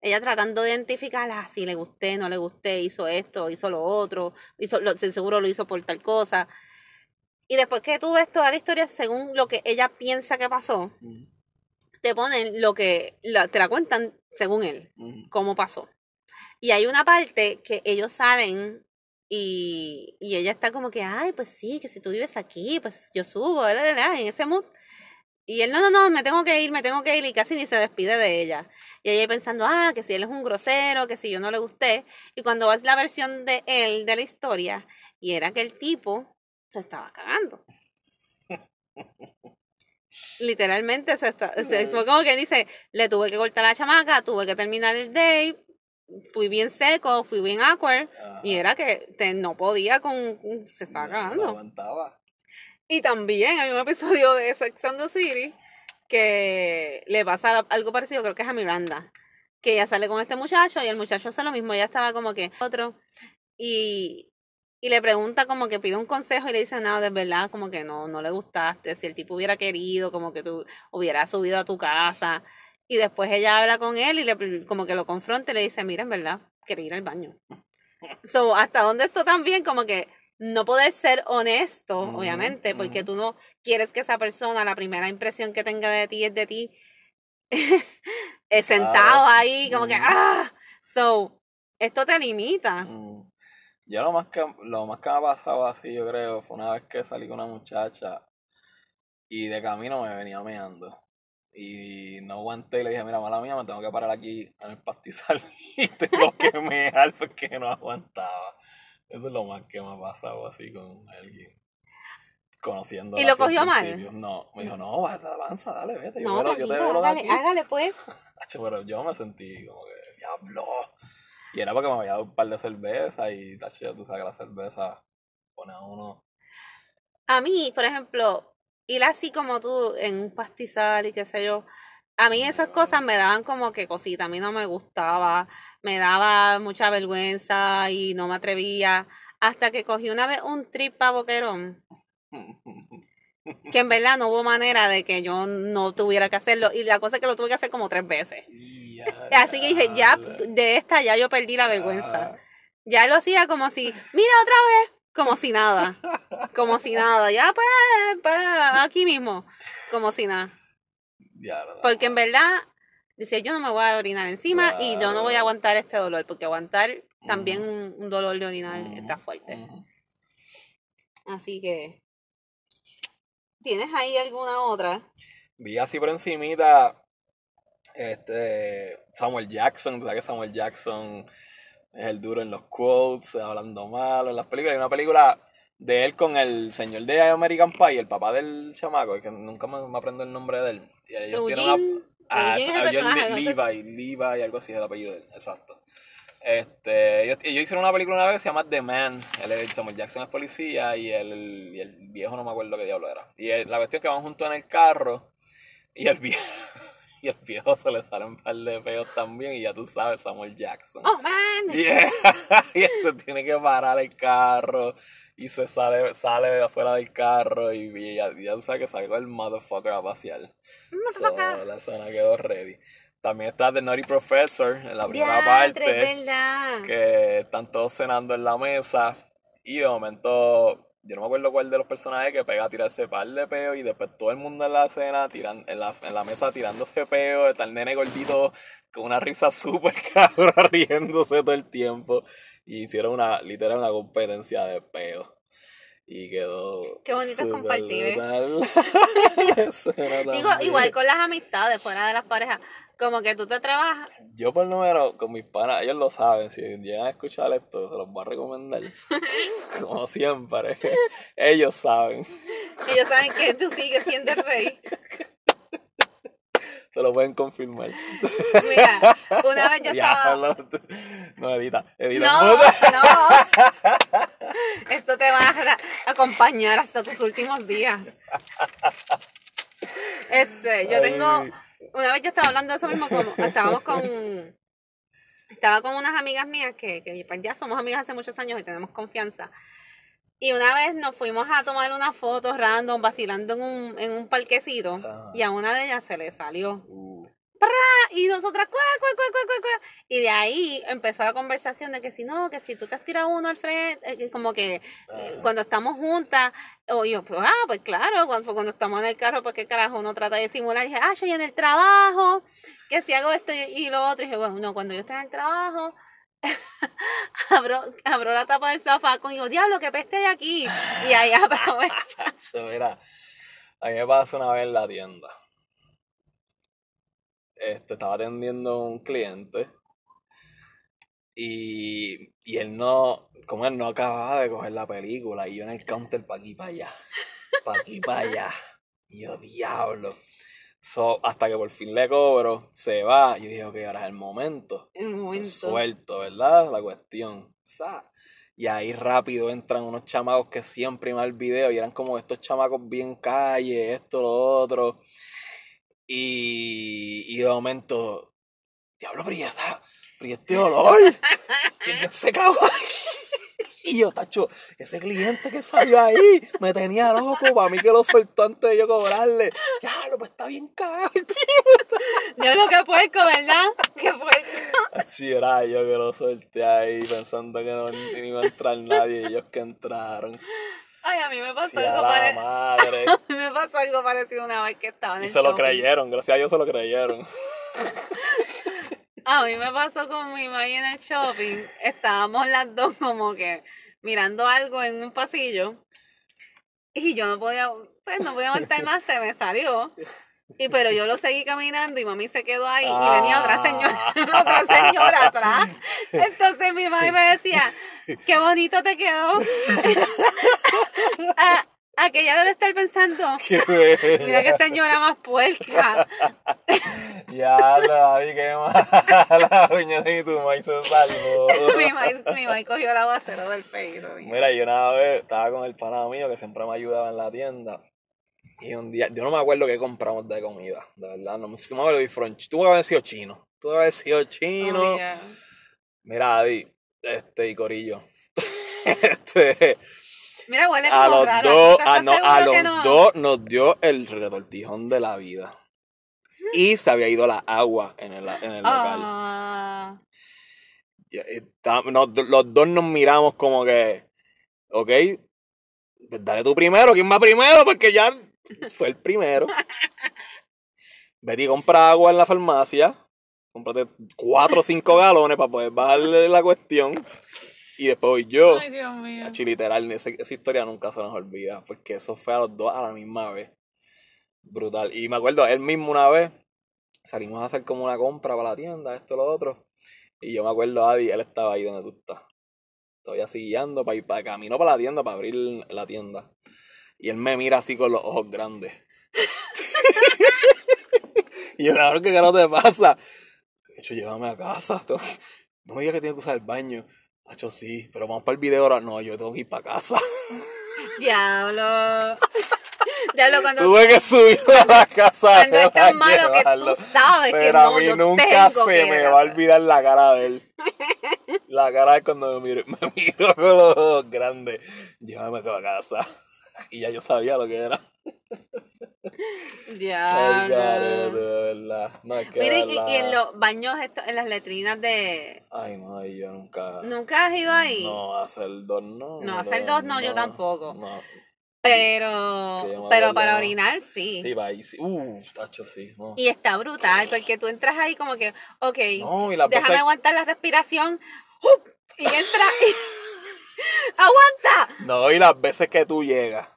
Ella tratando de identificarla, si le gusté, no le gusté, hizo esto, hizo lo otro, hizo lo, seguro lo hizo por tal cosa. Y después que tú ves toda la historia según lo que ella piensa que pasó, te ponen lo que la- te la cuentan según él, cómo pasó. Y hay una parte que ellos salen y, y ella está como que, ay, pues sí, que si tú vives aquí, pues yo subo, en ese mood. Y él, no, no, no, me tengo que ir, me tengo que ir, y casi ni se despide de ella. Y ella pensando, ah, que si él es un grosero, que si yo no le gusté. Y cuando ves la versión de él, de la historia, y era que el tipo se estaba cagando. Literalmente se, está, se- fue como que dice, le tuve que cortar a la chamaca, tuve que terminar el day, fui bien seco, fui bien awkward, Ajá. y era que te- no podía con, se estaba no cagando. Y también hay un episodio de Sex and the City que le pasa algo parecido, creo que es a Miranda, que ella sale con este muchacho y el muchacho hace lo mismo, ella estaba como que otro y, y le pregunta como que pide un consejo y le dice, no, de verdad, como que no, no le gustaste, si el tipo hubiera querido, como que tú hubieras subido a tu casa y después ella habla con él y le como que lo confronta y le dice, mira, en verdad, quería ir al baño. So, hasta dónde esto también como que no poder ser honesto, obviamente, porque ujú. tú no quieres que esa persona, la primera impresión que tenga de ti es de ti sentado ahí, como que, ah, so, esto te limita. Mm. Yo lo más que lo más que me ha pasado así, yo creo, fue una vez que salí con una muchacha y de camino me venía meando. Y no aguanté y le dije, mira, mala mía, me tengo que parar aquí en el pastizal y tengo que mear porque no aguantaba. Eso es lo más que me ha pasado así con alguien. Conociendo. ¿Y lo cogió mal? No, me dijo, no, avanza, dale, vete. Yo, No, veo- yo te veo hágale, aquí. hágale pues. Pero yo me sentí como que, diablo. Y era porque me había dado un par de cervezas y, tacho, ya tú sabes que la cerveza pone a uno. A mí, por ejemplo, ir así como tú en un pastizal y qué sé yo, a mí esas cosas me daban como que cosita, a mí no me gustaba, me daba mucha vergüenza y no me atrevía, hasta que cogí una vez un trip a Boquerón, que en verdad no hubo manera de que yo no tuviera que hacerlo, y la cosa es que lo tuve que hacer como tres veces. Así que dije, ya, de esta ya yo perdí la vergüenza. Ya lo hacía como si, mira otra vez, como si nada, como si nada, ya pues, pues, aquí mismo, como si nada. Porque en verdad, decía, yo no me voy a orinar encima y yo no voy a aguantar este dolor, porque aguantar también un, un dolor de orinar está fuerte. Así que, ¿tienes ahí alguna otra? Vi así por encimita este Samuel Jackson, sabes que Samuel Jackson es el duro en los quotes, hablando malo en las películas. Hay una película de él con el señor de American Pie, el papá del chamaco, que nunca me, me aprendo el nombre de él. Y ellos tienen una Ah, es el sé Levi, Levi, algo así es el apellido de él, exacto. Este, ellos, ellos hicieron una película una vez que se llama The Man. Él es, Samuel Jackson es policía y el, y el viejo no me acuerdo qué diablo era. Y el- la cuestión es que van juntos en el carro y el viejo, y el viejo se le salen un par de feos también y ya tú sabes, Samuel Jackson. Oh, man. Yeah. y él se tiene que parar el carro y se sale, sale de afuera del carro y, y ya, ya tú sabes que salió el motherfucker a pasear. So, Motherfucker. la escena quedó ready. También está The Naughty Professor en la primera Diantre, parte, es verdad. que están todos cenando en la mesa y de momento, yo no me acuerdo cuál de los personajes que pega a tirarse par de peo y después todo el mundo en la cena, tiran, en, la, en la mesa tirándose peo, está el nene gordito con una risa súper cabra riéndose todo el tiempo y hicieron una, literal, una competencia de peo. Y quedó. Qué bonito compartir, ¿eh? Digo, igual con las amistades, fuera de las parejas, como que tú te trabajas, Yo por número, con mis panas, ellos lo saben, si llegan a escuchar esto, se los voy a recomendar. Como siempre, ellos saben. ellos saben que tú sigues siendo el rey. Se lo pueden confirmar. Mira, una vez yo Ya, estaba... no, no, edita, edita. No, no. Esto te va a acompañar hasta tus últimos días. Este, yo Ay. tengo, una vez yo estaba hablando de eso mismo, como estábamos con, estaba con unas amigas mías que, que pues ya somos amigas hace muchos años y tenemos confianza. Y una vez nos fuimos a tomar unas fotos random, vacilando en un, en un parquecito, y a una de ellas se le salió. Uh, ¡pra! y nosotras, cuá, cuá, cuá, cuá, cuá, cuá. Y de ahí empezó la conversación de que si no, que si tú te has tirado uno al frente, eh, como que eh, Ajá. cuando estamos juntas, o yo, pues, ah, pues claro, cuando, cuando estamos en el carro, pues qué carajo, uno trata de simular, y dije, ah, yo en el trabajo, que si hago esto y, y lo otro, y dije, bueno, no, cuando yo estoy en el trabajo, abro, abro la tapa del zafacón y digo, diablo, que peste hay aquí, y ahí aprovecho. Chacho, mira, a mí me pasó una vez en la tienda. Este, estaba atendiendo a un cliente y, y él no, como él no acababa de coger la película y yo en el counter para aquí para allá, para aquí para allá. Y yo, diablo. So, hasta que por fin le cobro, se va. Y yo dije, ok, ahora es el momento. Estoy momento. suelto, ¿verdad? La cuestión. Sa. Y ahí rápido entran unos chamacos que siempre iban al video y eran como estos chamacos bien calle, esto, lo otro. Y, y de momento, diablo, pero ya está, pero ya. ¿Quién se cagó ahí? Y yo, tacho, ese cliente que salió ahí me tenía loco, para mí que lo soltó antes de yo cobrarle. Ya, lo pues está bien cagado, tío. Yo lo que puerco, ¿verdad? Que puerco. Sí, era yo que lo solté ahí pensando que no iba a entrar nadie y ellos que entraron. Ay, a mí me pasó Sí, algo parecido. madre. A mí me pasó algo parecido una vez que estaba en Y el se lo creyeron, gracias a Dios se lo creyeron. A mí me pasó con mi mamá en el shopping. Estábamos las dos como que mirando algo en un pasillo. Y yo no podía, pues no podía aguantar más, se me salió. Y pero yo lo seguí caminando y mami se quedó ahí y venía otra señora, otra señora atrás. Entonces mi mamá me decía, qué bonito te quedó. a, a que ella debe estar pensando, Qué mira qué señora más puerca. Ya lo David, qué mala. Doña de tu maíz se salvó. mi mamá, mi cogió el aguacero del peito. Mira, yo una vez estaba con el pana mío que siempre me ayudaba en la tienda. Y un día, yo no me acuerdo qué compramos de comida, de verdad. No me acuerdo de Fronch. Tú me haber sido chino. Tú me haber sido chino. Oh, mira. Mira, Adi, este y Corillo. este, Mira, huele a como los raro. dos, ¿Tú a, no, los no? dos nos dio el retortijón de la vida. Y se había ido la agua en el, en el local. Ah, está- nos- los dos nos miramos como que, ok, pues dale tú primero, ¿quién va primero? Porque ya fue el primero. Betty compra agua en la farmacia, cómprate cuatro o cinco galones para poder bajarle la cuestión. Y después voy yo. ay, Dios mío. Achi, literal, esa, esa historia nunca se nos olvida, porque eso fue a los dos a la misma vez. Brutal. Y me acuerdo, él mismo una vez, salimos a hacer como una compra para la tienda, esto, lo otro. Y yo me acuerdo, Adi, él estaba ahí donde tú estás. Todavía así guiando para ir para camino para la tienda, para abrir la tienda. Y él me mira así con los ojos grandes. y yo, cabrón, ¿qué carajo te pasa? De hecho, llévame a casa. No me digas que tengo que usar el baño. Hacho, sí, pero vamos para el video ahora. No, yo tengo que ir para casa. Diablo. Diablo, cuando, Tuve que subir a la casa. cuando es tan a malo que tú sabes que Pero a no, mí yo nunca tengo se que me a va a olvidar la cara de él. La cara de cuando me miró, me miró con los ojos grandes. Llévame a casa. Y ya yo sabía lo que era. De verdad. No, es que y, en los baños, esto, en las letrinas de... Ay, no, yo nunca. ¿Nunca has ido ahí? No, hacer dos no. No, hacer dos no, yo tampoco. No. Pero, pero para orinar sí. Sí, va ahí, sí. Uh, tacho, sí. No, Y está brutal, porque tú entras ahí como que, ok, no y las déjame aguantar la respiración. Y entra y... ¡Aguanta! No, y las veces que tú llegas,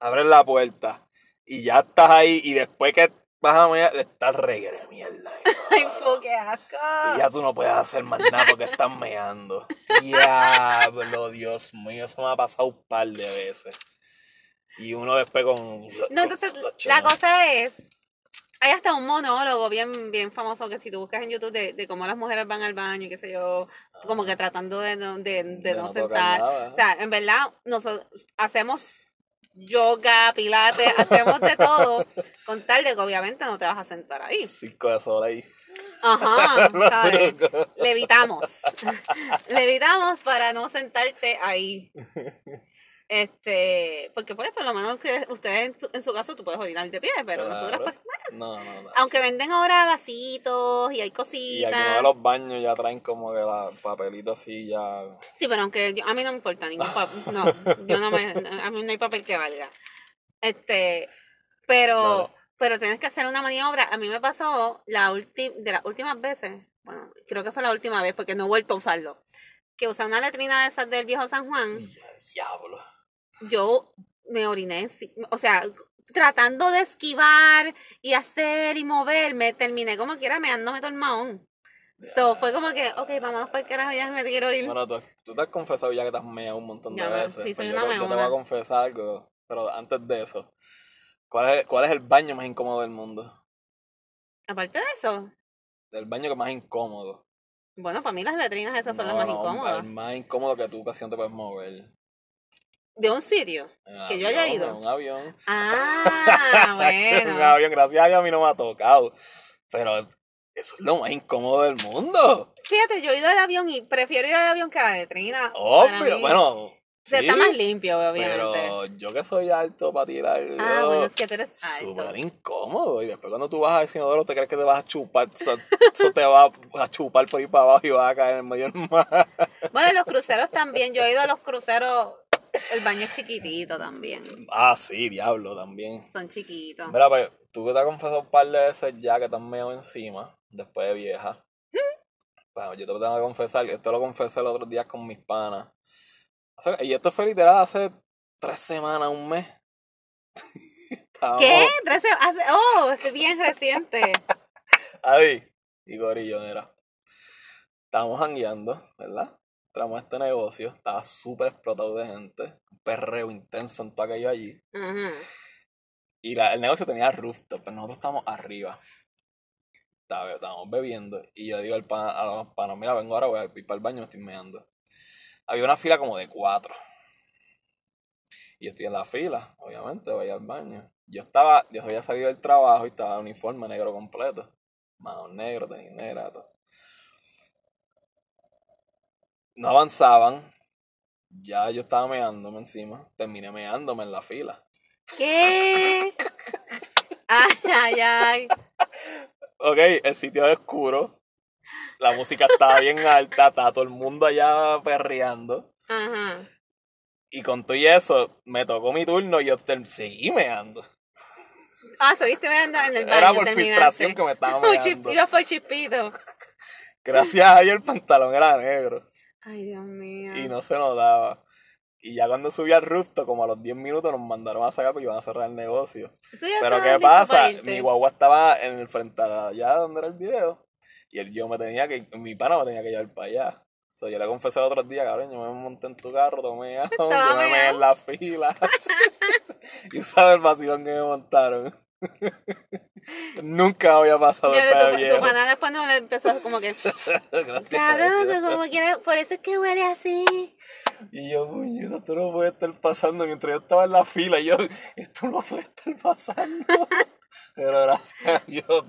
abres la puerta y ya estás ahí y después que vas a mirar, estás regre de mierda. ¡Ay, qué asco! Y ya tú no puedes hacer más nada porque estás meando. Diablo, Dios mío, eso me ha pasado un par de veces. Y uno después con... No, entonces la cosa es, hay hasta un monólogo bien, bien famoso que si tú buscas en YouTube de, de cómo las mujeres van al baño y qué sé yo, como que tratando de no, de, de no tocar sentar. nada. O sea, en verdad, nosotros hacemos yoga, pilates, hacemos de todo, con tal de que obviamente no te vas a sentar ahí. Cinco de sol ahí. Ajá, ¿sabes? Levitamos. Levitamos para no sentarte ahí. Este, porque pues por lo menos que ustedes en, tu- en su caso tú puedes orinar de pie, pero nosotros Claro. pues, No, no, no. aunque venden ahora vasitos y hay Y cositas. algunos de los baños ya traen como que la papelito así ya. Sí, pero aunque yo- a mí no me importa ningún papel, no, yo no me, a mí no hay papel que valga. Este, pero, pero tienes que hacer una maniobra. A mí me pasó la última, de las últimas veces, bueno, creo que fue la última vez porque no he vuelto a usarlo, que usé una letrina de esas del viejo San Juan, Diablo. Yo me oriné, o sea, tratando de esquivar y hacer y moverme, terminé como quiera meándome todo el mahón. So, fue como que, ok, vámonos para el carajo, ya me quiero ir. Bueno, tú, tú te has confesado ya que te has meado un montón de Ya, veces. sí, soy una yo, yo te voy a confesar algo, pero antes de eso. ¿Cuál es, ¿Cuál es el baño más incómodo del mundo? Aparte de eso, El baño que más incómodo. bueno, para mí las letrinas esas son las más no, incómodas. El más incómodo que tú casi no te puedes mover. De un sitio. Que yo haya ido. Un avión. Ah, En un bueno. avión, gracias a Dios a mí no me ha tocado. Pero eso es lo más incómodo del mundo. Fíjate, yo he ido al avión y prefiero ir al avión que a la letrina. Obvio, bueno. O sea, sí, está más limpio, obviamente. Pero yo que soy alto para tirar. Ah, bueno, es que tú eres Súper alto. incómodo. Y después cuando tú vas al inodoro te crees que te vas a chupar. Eso, eso te va a chupar por ahí para abajo y vas a caer en el medio del mar. Bueno, los cruceros también. Yo he ido a los cruceros. El baño es chiquitito también. Ah, sí, diablo, también. Son chiquitos. Mira, pues, tú que te has confesado un par de veces ya que te has meado encima, después de vieja. Bueno, yo te lo tengo que confesar, esto lo confesé los otros días con mis panas. Y esto fue literal hace tres semanas, un mes. Estábamos- ¿Qué? Trece- hace- Oh, es bien reciente. Adi y Gorillo, mira. Estábamos jangueando, ¿verdad? Entramos a este negocio, estaba súper explotado de gente, un perreo intenso en todo aquello allí. Y la- el negocio tenía rooftop, pero nosotros estábamos arriba. Estábamos bebiendo. Y yo digo al pan, a los panos, mira, vengo ahora, voy a ir para el baño, me estoy meando. Había una fila como de cuatro. Y yo estoy en la fila, obviamente, voy al baño. Yo estaba, yo había salido del trabajo y estaba en uniforme negro completo. Mano negro, tenis negra, todo. No avanzaban. Ya yo estaba meándome encima. Terminé meándome en la fila. ¿Qué? Ay, ay, ay. Ok, el sitio es oscuro. La música estaba bien alta, estaba todo el mundo allá perreando. Ajá. Y con todo y eso, me tocó mi turno y yo seguí meando. Ah, subiste viendo en el baño. Era por terminaste. filtración que me estaba meando. Ibas por chispito. Gracias a Dios el pantalón era negro Ay, Dios mío. y no se notaba. Y ya cuando subí al rooftop, como a los 10 minutos, nos mandaron a sacar porque iban a cerrar el negocio. Pero ¿qué pasa? Mi guagua estaba en el frente a allá donde era el video. Y el, yo me tenía que, mi pana me tenía que llevar para allá. O sea, yo le confesé el otro día, cabrón, yo me monté en tu carro, tomé agua, yo me meado. en la fila. y sabes el vacilón que me montaron. Nunca había pasado Ya, el tu, tu viejo. pana después no le empezó como que, Gracias cabrón, que como quiere, por eso es que huele así. Y yo, puñeta, esto no puede estar pasando mientras yo estaba en la fila. Y yo, esto no puede estar pasando. Pero gracias a Dios,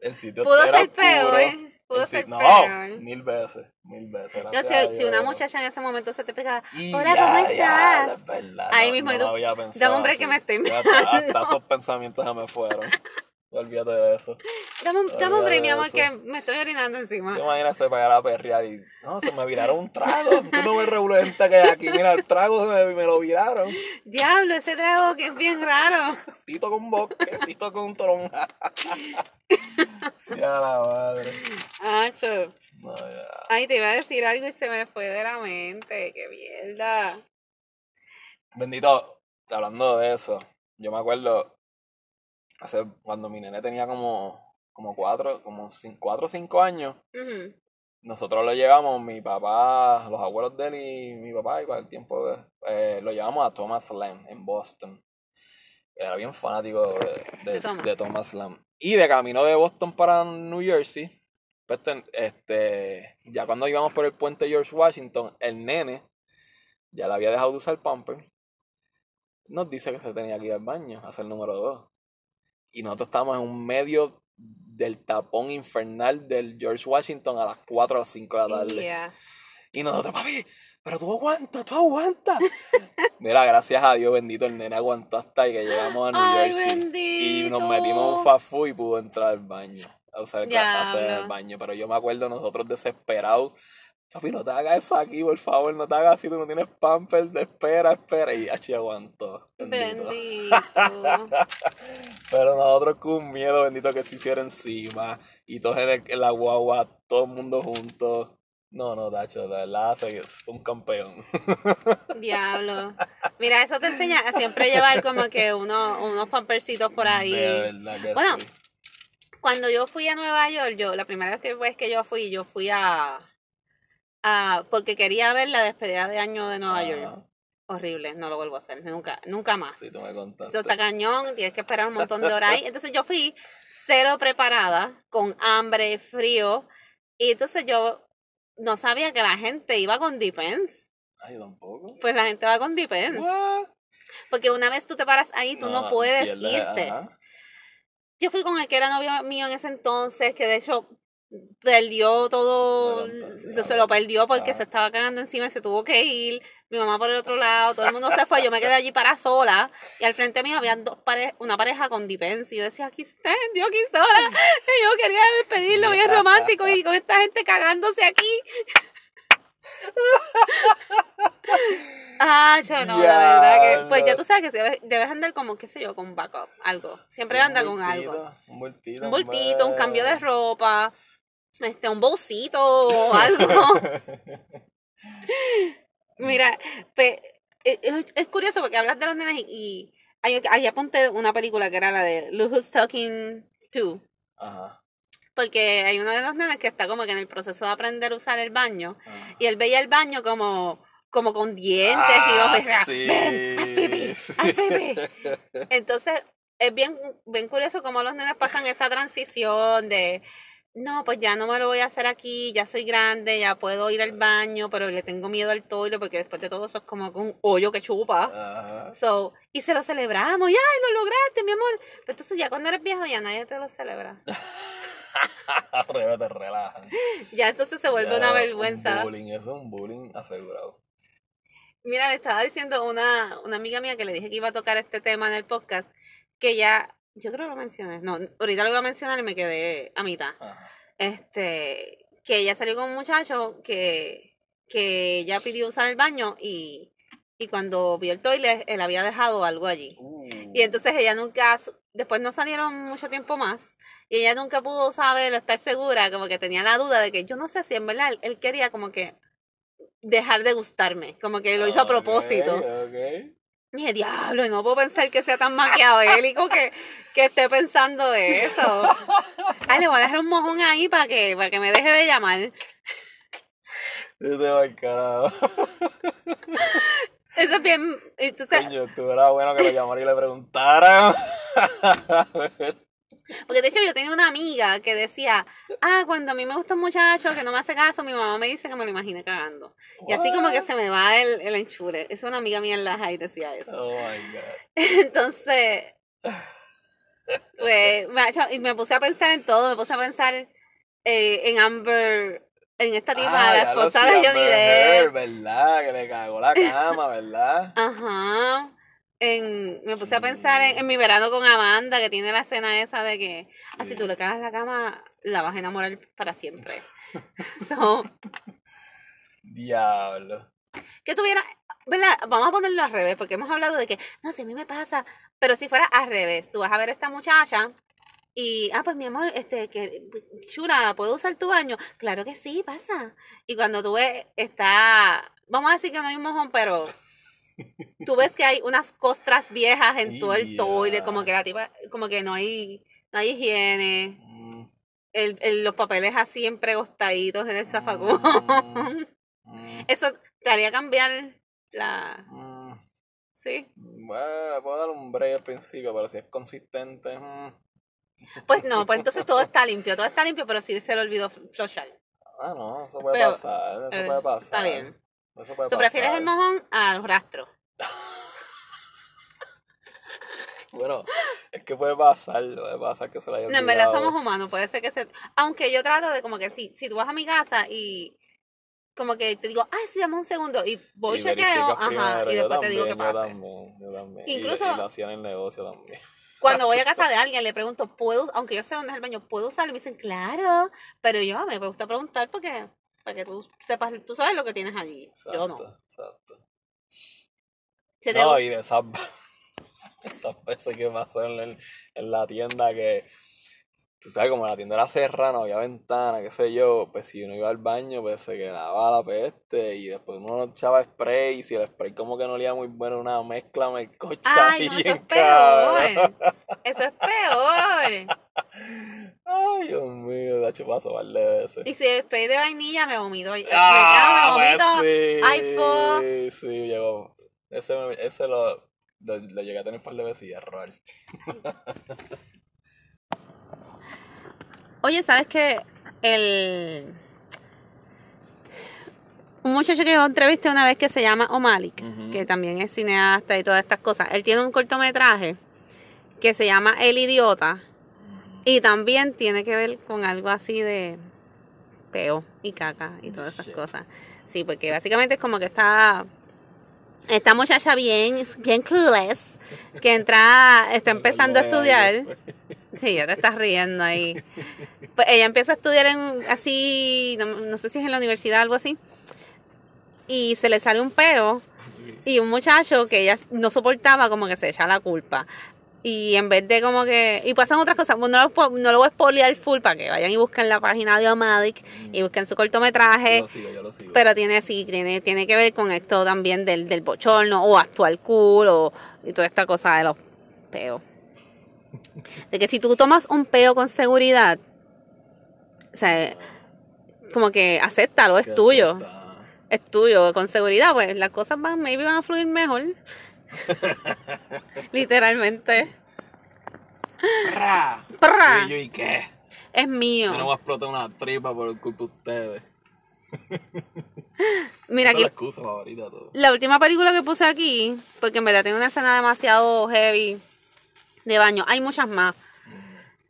el sitio Pudo era ser peor. ¿eh? Pudo ser no, peor. mil veces, mil veces. A si, si una muchacha en ese momento se te pegaba, Y hola, ya, ¿cómo ya, estás? es verdad, Ahí no- mismo, no y tú, había pensado dame un break que así. me estoy Ya, Hasta, hasta esos pensamientos ya me fueron. Olvídate de eso. Dame un, dame un break, mi amor, que me estoy orinando encima. ¿Te imaginas se pagara a perrear y no, se me viraron un trago? Tú no ves regular gente que hay aquí. Mira, el trago se me, me lo viraron. Diablo, ese trago que es bien raro. Tito con bosque, Tito con toronja. Sí, a la madre. Acho. No. Ay, te iba a decir algo y se me fue de la mente. Qué mierda. Bendito, hablando de eso, yo me acuerdo hace cuando mi nene tenía como, como cuatro, como cin- cuatro o cinco años. Nosotros lo llevamos, mi papá, los abuelos de él y mi papá, y para el tiempo, eh, lo llevamos a Thomas Lamb en Boston. Era bien fanático de, de, Thomas. de Thomas Lamb. Y de camino de Boston para New Jersey, pues, este, ya cuando íbamos por el puente George Washington, el nene ya le había dejado de usar pumper. Nos dice que se tenía que ir al baño, a hacer el número dos. Y nosotros estábamos en un medio del tapón infernal del George Washington a las 4 o las 5 de la tarde. Yeah. Y nosotros, papi, pero tú aguantas, tú aguantas. Mira, gracias a Dios, bendito, el nene aguantó hasta que llegamos a New Ay, Jersey. Y nos metimos un food y pudo entrar al baño. A usar el, Diablo. hacer el baño. Pero yo me acuerdo nosotros desesperados. Papi, no te hagas eso aquí, por favor, no te hagas así, tú no tienes pamper, espera, espera. Y así aguantó. Bendito. Bendito. Pero nosotros con miedo bendito que se hiciera encima. Y todos en, el- en la guagua, todo el mundo juntos. No, no, Tacho, de verdad, fue un campeón. Diablo. Mira, eso te enseña a siempre llevar como que uno, unos pampercitos por ahí. De verdad que Bueno, sí. Cuando yo fui a Nueva York, yo, la primera vez que, vez que yo fui, yo fui a, a, porque quería ver la despedida de año de Nueva York. Ajá, Horrible, no lo vuelvo a hacer, nunca, nunca más. Sí, tú me contaste. Esto está cañón, tienes que esperar un montón de horas ahí. Entonces yo fui cero preparada, con hambre, frío, y entonces yo no sabía que la gente iba con Depends. Ay, tampoco. Pues la gente va con Depends. What? Porque una vez tú te paras ahí, tú no, puedes irte. ajá. Yo fui con el que era novio mío en ese entonces, que de hecho perdió todo, lo- se lo perdió porque se estaba cagando encima y se tuvo que ir. Mi mamá por el otro lado, todo el mundo se fue, yo me quedé allí para sola y al frente mío había dos pare una pareja con Dipens y yo decía, aquí estén, yo aquí sola. Y yo quería despedirlo bien romántico y con esta gente cagándose aquí. Ah, yo no, la verdad que, pues ya tú sabes que debes, debes andar como, qué sé yo, con backup, algo. Siempre anda con algo. Un bultito. Un bultito, un cambio de ropa, este, un bolsito o algo. Mira, pe- e- es, es curioso porque hablas de los nenes y, y ahí, ahí apunté una película que era la de Who's Talking To. Ajá. Porque hay uno de los nenes que está como que en el proceso de aprender a usar el baño ajá. y él veía el baño como, como con dientes y Ah, yo decía, sí, ven, haz pipí, sí. haz pipí. Entonces, es bien, bien curioso cómo los nenes pasan esa transición de, no, pues ya no me lo voy a hacer aquí, ya soy grande, ya puedo ir al baño, pero le tengo miedo al toile porque después de todo eso es como un hoyo que chupa. Ajá. So, y se lo celebramos, y ay, lo lograste, mi amor. Pero entonces ya cuando eres viejo ya nadie te lo celebra. Revés, te relajan. Ya entonces se vuelve Ya, una Un vergüenza. bullying, eso es un bullying asegurado. Mira, me estaba diciendo una, una amiga mía que le dije que iba a tocar este tema en el podcast, que ya, yo creo que lo mencioné, no, ahorita lo iba a mencionar y me quedé a mitad. Ajá. Este, que ella salió con un muchacho que, que ella pidió usar el baño y, y cuando vio el toilet, él había dejado algo allí. Uh, Y entonces ella nunca, después no salieron mucho tiempo más, y ella nunca pudo saber o estar segura, como que tenía la duda de que yo no sé si en verdad él, quería como que dejar de gustarme, como que lo hizo a propósito. ok. Dije, diablo, y no puedo pensar que sea tan maquiavélico que, que esté pensando eso. Ay, le voy a dejar un mojón ahí para que, para que me deje de llamar. Yo te voy carajo. Eso es bien, entonces, Coño, estuviera bueno que lo llamara y le preguntaran. porque de hecho yo tenía una amiga que decía, ah, cuando a mí me gusta un muchacho que no me hace caso, mi mamá me dice que me lo imagine cagando. Y así como que se me va el, el enchure. Es una amiga mía en la high decía eso. Oh my god. Entonces, pues, me, ha hecho- y me puse a pensar en todo, me puse a pensar eh, en Amber, en esta tipa, Ah, la esposa de Johnny Depp. ¿verdad? Que le cagó la cama, ¿verdad? Ajá. En, me puse a pensar en, en mi verano con Amanda, que tiene la escena esa de que, ah, si tú le cagas la cama, la vas a enamorar para siempre. so, Diablo. que tuviera, ¿verdad? Vamos a ponerlo al revés, porque hemos hablado de que, no sé, a mí me pasa, pero si fuera al revés, tú vas a ver a esta muchacha y, ah, pues mi amor, este, que, chula, ¿puedo usar tu baño? Claro que sí, pasa. Y cuando tú ves, está, vamos a decir que no hay un mojón, pero tú ves que hay unas costras viejas en todo el toile, como que la tipa, como que no hay, no hay higiene, Mm, el, el- los papeles así empregostaditos en el zafacón. mm, Eso te haría cambiar la, mm. sí. Bueno, puedo dar un break al principio, pero si es consistente. Pues no, pues entonces todo está limpio, todo está limpio, pero sí se le olvidó flochar. Ah, no, eso puede Pero, pasar. Eso eh, puede pasar. Está bien. Eso puede ¿Tú prefieres el mojón a los rastros? Bueno, es que puede pasar, puede pasar que se la haya No, en verdad somos humanos, puede ser que se... Aunque yo trato de como que si, si tú vas a mi casa y, como que te digo, ay, sí, dame un segundo. Y voy, Y chequeo, ajá, primero, y yo después te digo qué también, yo pasa. también, yo también. Incluso- Y, lo hacía en el negocio también. Cuando voy a casa de alguien, le pregunto, ¿puedo, aunque yo sé dónde es el baño, ¿puedo usar? Y me dicen, claro. Pero yo "Ah, me gusta preguntar porque, para que tú sepas, tú sabes lo que tienes allí. Yo no. Exacto, exacto. Se te- No, y de esas, esas veces que pasó en, en la tienda que, tú sabes, como la tienda era cerrada, no había ventana, qué sé yo, pues si uno iba al baño, pues se quedaba la peste y después uno echaba spray y si el spray como que no olía muy bueno, una mezcla melcocha Ay, no, eso es peor. cabrón. Eso es peor. Ay, Dios mío, de hecho pasó par de veces. Y si el spray de vainilla me vomito. Me Ah, quedo, me pues vomito. sí, ay, sí, sí, llegó. Ese, me- ese lo, lo, lo llegué a tener un par de veces y error. Oye, ¿sabes qué? El... Un muchacho que yo entrevisté una vez que se llama O'Malik, que también es cineasta y todas estas cosas. Él tiene un cortometraje que se llama El Idiota y también tiene que ver con algo así de peo y caca y todas esas Shit. cosas. Sí, porque básicamente es como que está esta muchacha bien, bien clueless, que entra, está empezando a estudiar. Sí, ya te estás riendo ahí. Pues ella empieza a estudiar en así, no, no sé si es en la universidad o algo así. Y se le sale un peo y un muchacho que ella no soportaba como que se echa la culpa. Y en vez de como que... Y pasan otras cosas. Bueno, no, lo, no lo voy a spoilear full para que vayan y busquen la página de Omadic y busquen su cortometraje. Yo lo sigo, yo lo sigo. Pero tiene sí, tiene, tiene que ver con esto también del, del bochorno o actual cool o y toda esta cosa de los peos. De que si tú tomas un peo con seguridad, o sea, como que acéptalo, es Que tuyo. acepta. Es tuyo, con seguridad, pues las cosas van, maybe van a fluir mejor. Literalmente. Y yo, ¿y qué? Es mío. Yo no voy a explotar una tripa por culpa de ustedes. Mira aquí, la. La última película que puse aquí, porque en verdad tiene una escena demasiado heavy de baño. Hay muchas más.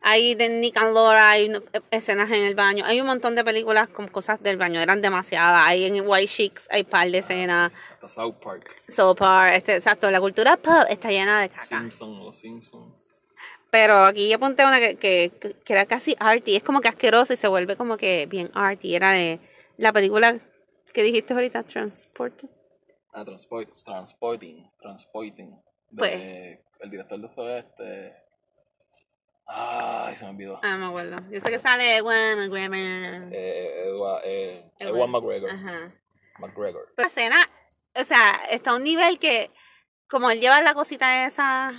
Hay de Nick and Laura, hay no- escenas en el baño. Hay un montón de películas con cosas del baño. Eran demasiadas. Hay en White Chicks, hay par de escenas. Hasta South Park. So Par, este, exacto. La cultura pop está llena de caca. Simpson, los Simpsons. Pero aquí yo apunté una que, que, que era casi arty. Es como que asqueroso y se vuelve como que bien arty. Era de la película que dijiste ahorita, Transport. Ah, Transport, Transporting. Transporting. De, Pues. El director de eso es este. Ay, se me olvidó. Ah, me acuerdo. Yo sé que sale Ewan McGregor. Eh, Edward, eh, Ewan. Ewan McGregor. Ajá. McGregor. La escena, o sea, está a un nivel que, como él lleva la cosita esa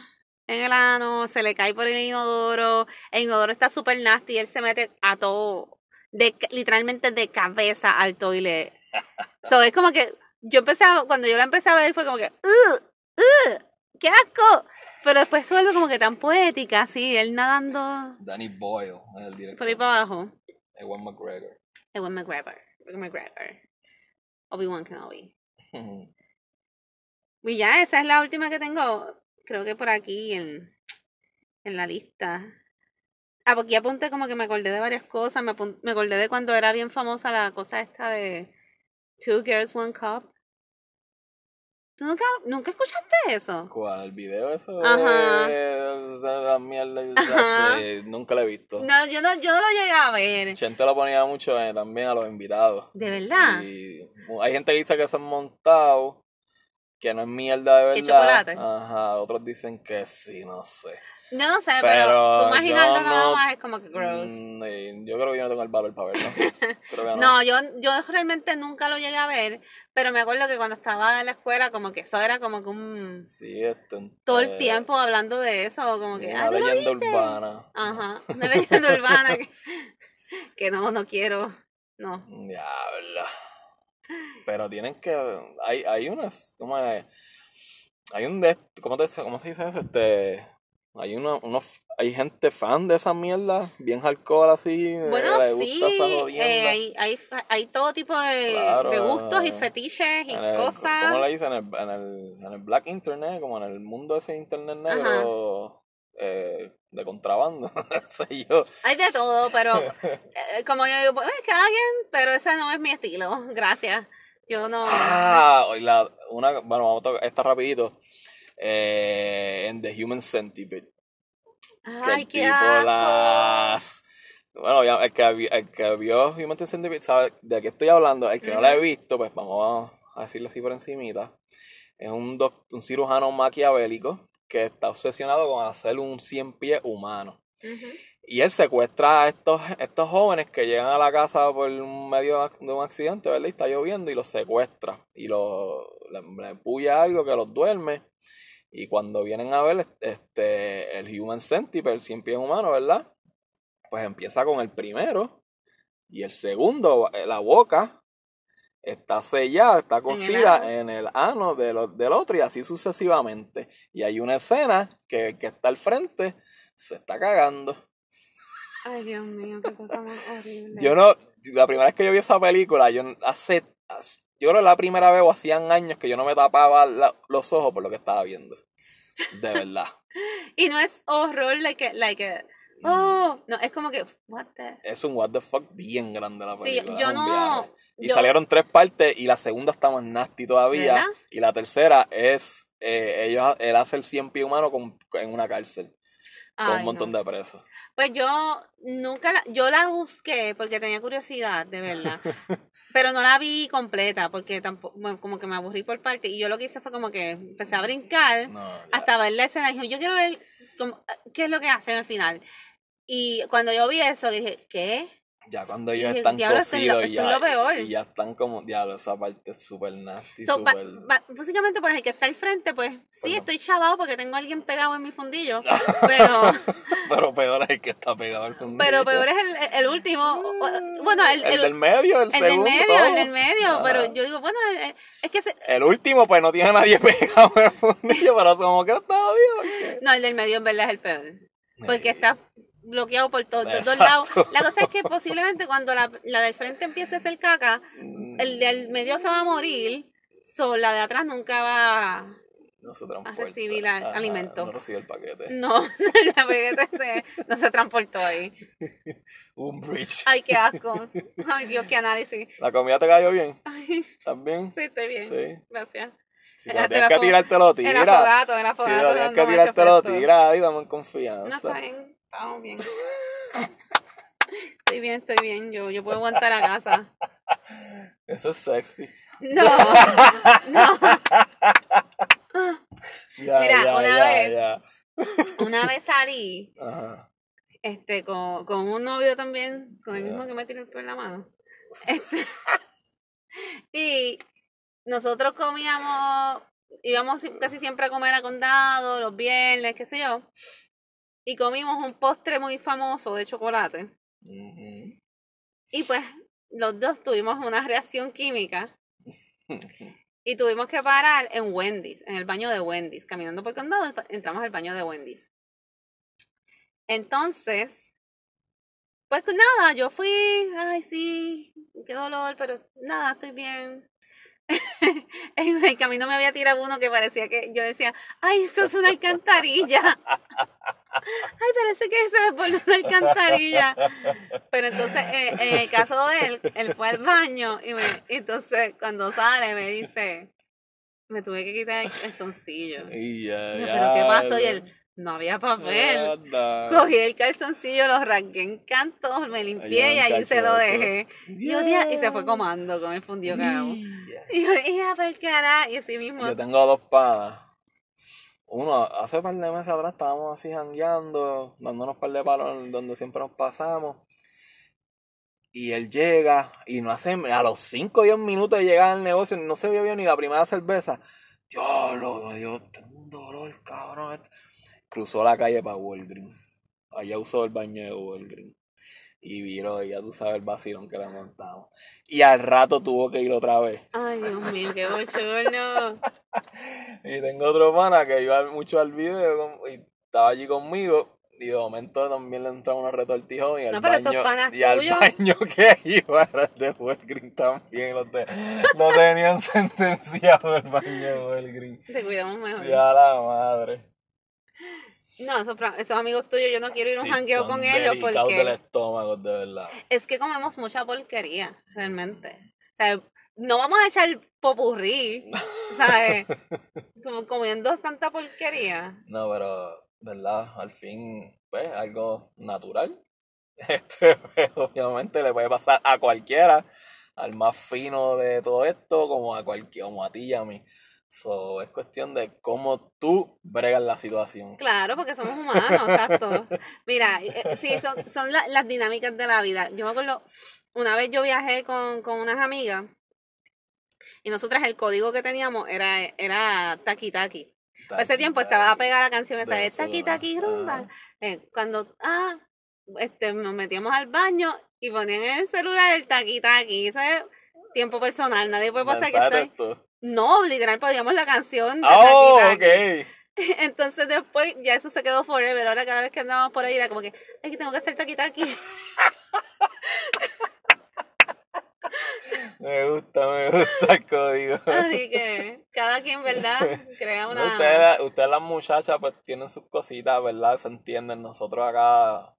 en el ano, se le cae por el inodoro, el inodoro está súper nasty y él se mete a todo, de, literalmente de cabeza al toilet. So, es como que, yo empecé a, cuando yo la empecé a ver fue como que, ¡uh! ¡uh! ¡qué asco! Pero después se vuelve como que tan poética, así, él nadando Danny Boyle es el director. por ahí para abajo. Ewan McGregor. Ewan McGregor. McGregor. Obi-Wan Kenobi. Y ya, esa es la última que tengo, creo que por aquí en, en la lista. Ah, porque apunté como que me acordé de varias cosas. Me, apun- me acordé de cuando era bien famosa la cosa esta de Two Girls, One Cup. ¿Tú nunca, nunca escuchaste eso? ¿Cuál? ¿El video eso? Ajá. de la mierda. Ajá. Sí, nunca lo he visto. No, yo no, yo no lo llegué a ver. Chente lo ponía mucho eh, también a los invitados. ¿De verdad? Y hay gente que dice que son montados, que no es mierda de verdad. ¿Que chocolate? Ajá, otros dicen que sí, no sé. Yo no sé, pero, Pero tú imaginarlo yo nada no- más es como que gross. Mm, eh, yo creo que yo no tengo el valor para verlo. Creo que no. No, yo, yo realmente nunca lo llegué a ver, pero me acuerdo que cuando estaba en la escuela, como que eso era como que un... Sí, esto. Todo eh, el tiempo hablando de eso, como que... Una "Ah, ¿tú lo leyenda viste?". urbana. Ajá, una leyenda urbana que, que no, no quiero, no. Diablo. Pero tienen que. Hay, hay unas. ¿Cómo es? Hay un de. ¿Cómo, te, cómo se dice eso? Este. Hay uno, unos. Hay gente fan de esa mierda. Bien hardcore así. eh, Bueno, le sí, gusta eh, hay, hay, hay todo tipo de, Claro, de gustos y eh, fetiches y el- cosas. ¿Cómo le dicen? En el, en, el, en el black internet, como en el mundo ese internet negro. eh, de contrabando, sé yo. Hay de todo, pero eh, como yo digo, pues, cada quien, pero ese no es mi estilo, gracias. Yo no... Ah, la, una, bueno, vamos a tocar esta rapidito. Eh, en The Human Centipede. que Ay, el qué tipo asco. las... Bueno, ya, el que, el que vio Human Centipede sabe de qué estoy hablando. El que no la he visto, pues vamos a decirle así por encimita. Es un, doc- un cirujano maquiavélico que está obsesionado con hacer un 100 pies humano. Y él secuestra a estos, estos jóvenes que llegan a la casa por medio de un accidente, ¿verdad? Y está lloviendo y los secuestra. Y los, le, le puya algo que los duerme. Y cuando vienen a ver este, el Human Centipede, el 100 pies humano, ¿verdad? Pues empieza con el primero. Y el segundo, la boca, está sellada, está cosida ano. en el ano de lo- del otro y así sucesivamente. Y hay una escena que que está al frente se está cagando. Ay, Dios mío, qué cosa más horrible. Yo no, la primera vez que yo vi esa película, yo hace, hace- yo creo que la primera vez o hacían años que yo no me tapaba la- los ojos por lo que estaba viendo. De verdad. Y no es horror, like, like, oh, no, es como que, what the... Es un what the fuck bien grande la Sí, película. yo es un no... Y yo- salieron tres partes y la segunda está más nasty todavía. ¿Verdad? Y la tercera es, eh, ellos, él hace el 100 pie humano con- en una cárcel. Con un montón no. de presos. Pues yo nunca la, yo la busqué porque tenía curiosidad, de verdad. pero no la vi completa porque tampoco, bueno, como que me aburrí por parte. Y yo lo que hice fue como que empecé a brincar No, hasta ver la escena. Y dije, yo quiero ver cómo- qué es lo que hacen al final. Y cuando yo vi eso, dije, ¿qué? Ya cuando ellos están "Diablo, esto es cocidos y es ya, lo peor". y ya están como, diablo, esa parte es súper nasty, So, ba- básicamente, por el que está al frente, pues sí, estoy chavado porque tengo a alguien pegado en mi fundillo. pero, Pero peor es el que está pegado al fundillo. pero peor es el, el último. Bueno, el, El, el- del medio, el, el del segundo, medio, el del medio. Pero yo digo, bueno, el- el- es que se- El último, pues no tiene a nadie pegado en el fundillo, pero como que está porque- no, el del medio en verdad es el peor. Porque está bloqueado por todos los dos lados. La cosa es que posiblemente cuando la, la del frente empiece a hacer caca, Mm, el del medio se va a morir. So, la de atrás nunca va. no se transporta. recibir a- Ajá, alimento. No recibe el paquete. No, la pegueta se- no se transportó ahí. Un bridge. Ay, qué asco. Ay, Dios, qué análisis. ¿La comida te cayó bien? Ay, ¿También? sí, estoy bien. Sí. Gracias. Si El- te el tienes que tirártelo, El tira. afogato, el Si afogato. lo tienes no que tirártelo, tira ahí, dame en No, confianza. está bien. Estamos bien. Estoy bien, estoy bien. Yo, yo puedo aguantar a casa. Eso es sexy. No, no. Ya, Mira, ya, una ya, vez- ya. Una vez salí Ajá. este, con, con un novio también, con el mismo que me tiró el pelo en la mano. Este, y nosotros comíamos, íbamos si- casi siempre a comer a condado, los viernes, qué sé yo. Y comimos un postre muy famoso de chocolate. Y pues los dos tuvimos una reacción química y tuvimos que parar en Wendy's, en el baño de Wendy's. Caminando por el condado, entramos al baño de Wendy's. Entonces, pues nada, yo fui, ay sí, qué dolor, pero nada, estoy bien. en el camino me había tirado uno que parecía que yo decía, ay, esto es una alcantarilla. Ay, parece que se desbordó una alcantarilla. Pero entonces, eh, en el caso de él, él fue al baño y me, y entonces cuando sale me dice, me tuve que quitar el calzoncillo. Y ya, ¿Pero qué pasó? Y él, no había papel. Anda. Cogí el calzoncillo, lo rasgué en cantos, me limpié Ay, y ahí se lo dejé. Y, se fue comando con el fundido. Y yo, hija, por cara, y así mismo. Yo tengo dos panas. Uno, hace par de meses atrás estábamos así jangueando, dándonos par de palos donde siempre nos pasamos. Y él llega y no hace, a los 5 o 10 minutos de llegar al negocio, no se bebió ni la primera cerveza. Diablo, me dio tengo un dolor, cabrón. Cruzó la calle para Walgreens. Allá usó el baño de Walgreens. Y viró, y ya tú sabes el vacilón que le montamos. Y al rato tuvo que ir otra vez. Ay, Dios mío, qué bochorno. Y tengo otro pana que iba mucho al video y estaba allí conmigo. Y de momento también le entraba una retortijón y al No, pero esos baño, panas y al tuyos. baño que iba de Walgreens también. Lo, te- lo tenían sentenciado el baño de Walgreens. Te cuidamos mejor. Sí, a la madre. No, esos, esos amigos tuyos, yo no quiero ir a un jangueo con ellos delicados del porque estómago, de verdad. es que comemos mucha porquería, realmente. O sea, no vamos a echar popurrí, ¿sabes? Como comiendo tanta porquería. No, pero, ¿verdad? Al fin, pues, algo natural. Este, pues, obviamente le puede pasar a cualquiera, al más fino de todo esto, como a cualquier, como a ti y a mí. So, es cuestión de cómo tú bregas la situación. Claro, porque somos humanos, exacto. Mira, eh, sí, son, son la- las dinámicas de la vida. Yo me acuerdo, una vez yo viajé con, con unas amigas y nosotras el código que teníamos era, era taqui taqui. Para ese tiempo estaba pegada la canción esa de taqui taqui rumba. Eh, cuando, ah, este, nos metíamos al baño y ponían en el celular el taqui taqui. Ese es tiempo personal, nadie puede pasar que estoy... texto. No, literal, podíamos la canción de Oh, ok. Entonces después ya eso se quedó forever. Ahora cada vez que andamos por ahí era como que, que tengo que hacer taqui taqui. Me gusta, me gusta el código. Así que cada quien, ¿verdad? Crea una... Ustedes, ustedes las muchachas pues tienen sus cositas, ¿verdad? Se entienden. Nosotros acá...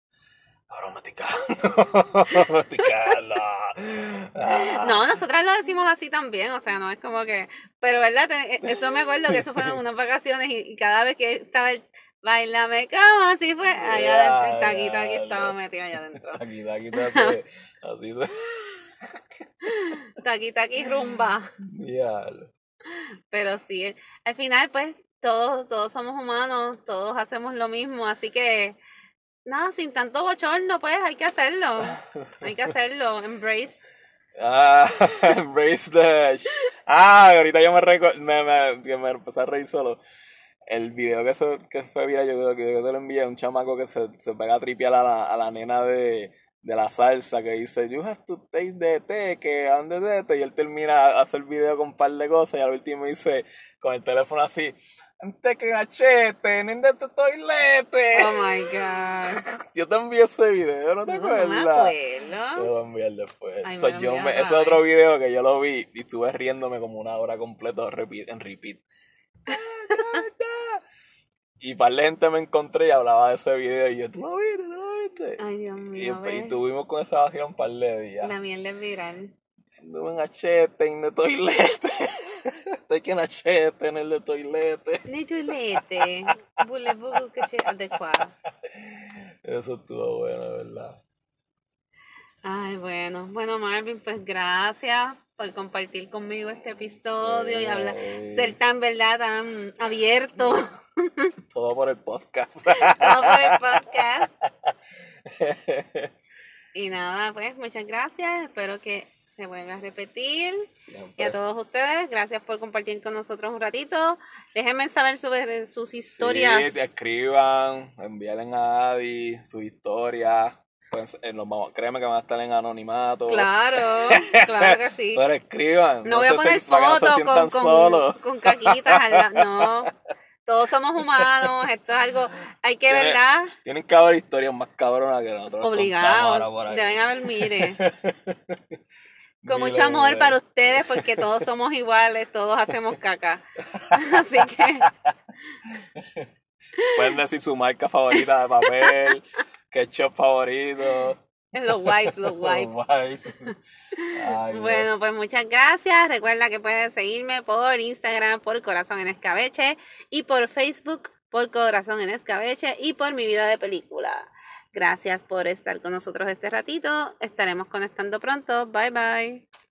Cagando. Ah. No, nosotras lo decimos así también, o sea, no es como que... Pero, ¿verdad? Te- Eso me acuerdo que eso fueron unas vacaciones y, y cada vez que estaba el... Bailame como así fue. Allá adentro, el Ya, estaba metido allá adentro. Aquí, aquí. Así te... Taqui taqui rumba. Pero sí, al final, pues, todos, todos somos humanos, todos hacemos lo mismo, así que, nada, sin tanto bochorno, pues, hay que hacerlo, hay que hacerlo, embrace. Ah, embrace the... Ah, ahorita yo me, reco- me, me, me empecé a reír solo. El video que, se, que fue viral, yo creo que yo te lo envié, un chamaco que se, se pega a tripear a la, a la nena de, de la salsa que dice, you have to take the té, que ande de té, y él termina a hacer video con un par de cosas y al último dice, con el teléfono así, ante que gachete, nende este toilete. Oh my God. Yo te envié ese video, ¿no te No, no me acuerdas? Te acuerdo. lo voy a enviar después. Ay, So, me lo yo me- ese otro vez. video que yo lo vi y estuve riéndome como una hora completa repeat, en repeat. y par de gente me encontré y hablaba de ese video y yo, ¿tú lo viste? ¿Tú lo viste? Ay, Dios y, mío, y ve. tuvimos con esa vacía un par de días. La miel es viral. Anduve en achete, en el toilete. Estoy que en achete, en el de toilete. Ni chulete. Bule bugu que che adecuado. Eso estuvo bueno, ¿verdad? Ay, bueno. Bueno, Marvin, pues gracias por compartir conmigo este episodio y hablar, ser tan, ¿verdad? Tan abierto. Todo por el podcast. todo por el podcast. Y nada, pues muchas gracias. Espero que se vuelva a repetir. Y a todos ustedes, gracias por compartir con nosotros un ratito. Déjenme saber sobre sus historias. Sí, escriban, envíalen a Adi sus historias. Pues, eh, créeme que van a estar en anonimato. Claro, claro que sí. Pero escriban. No voy a poner fotos con, con, solos. con caquitas. al lado. No, todos somos humanos. Esto es algo, hay que, Tiene- ¿verdad? Tienen que haber historias más cabronas que nosotros. Obligados. Deben haber, mire. Con mucho amor para ustedes porque todos somos iguales, todos hacemos caca. Así que Pueden decir su marca favorita de papel, ketchup favorito. los wipes, los wipes. wipes. Ay, Bueno, pues muchas gracias. Recuerda que puedes seguirme por Instagram por Corazón en Escabeche y por Facebook por Corazón en Escabeche y por Mi Vida de Película. Gracias por estar con nosotros este ratito. Estaremos conectando pronto. Bye bye.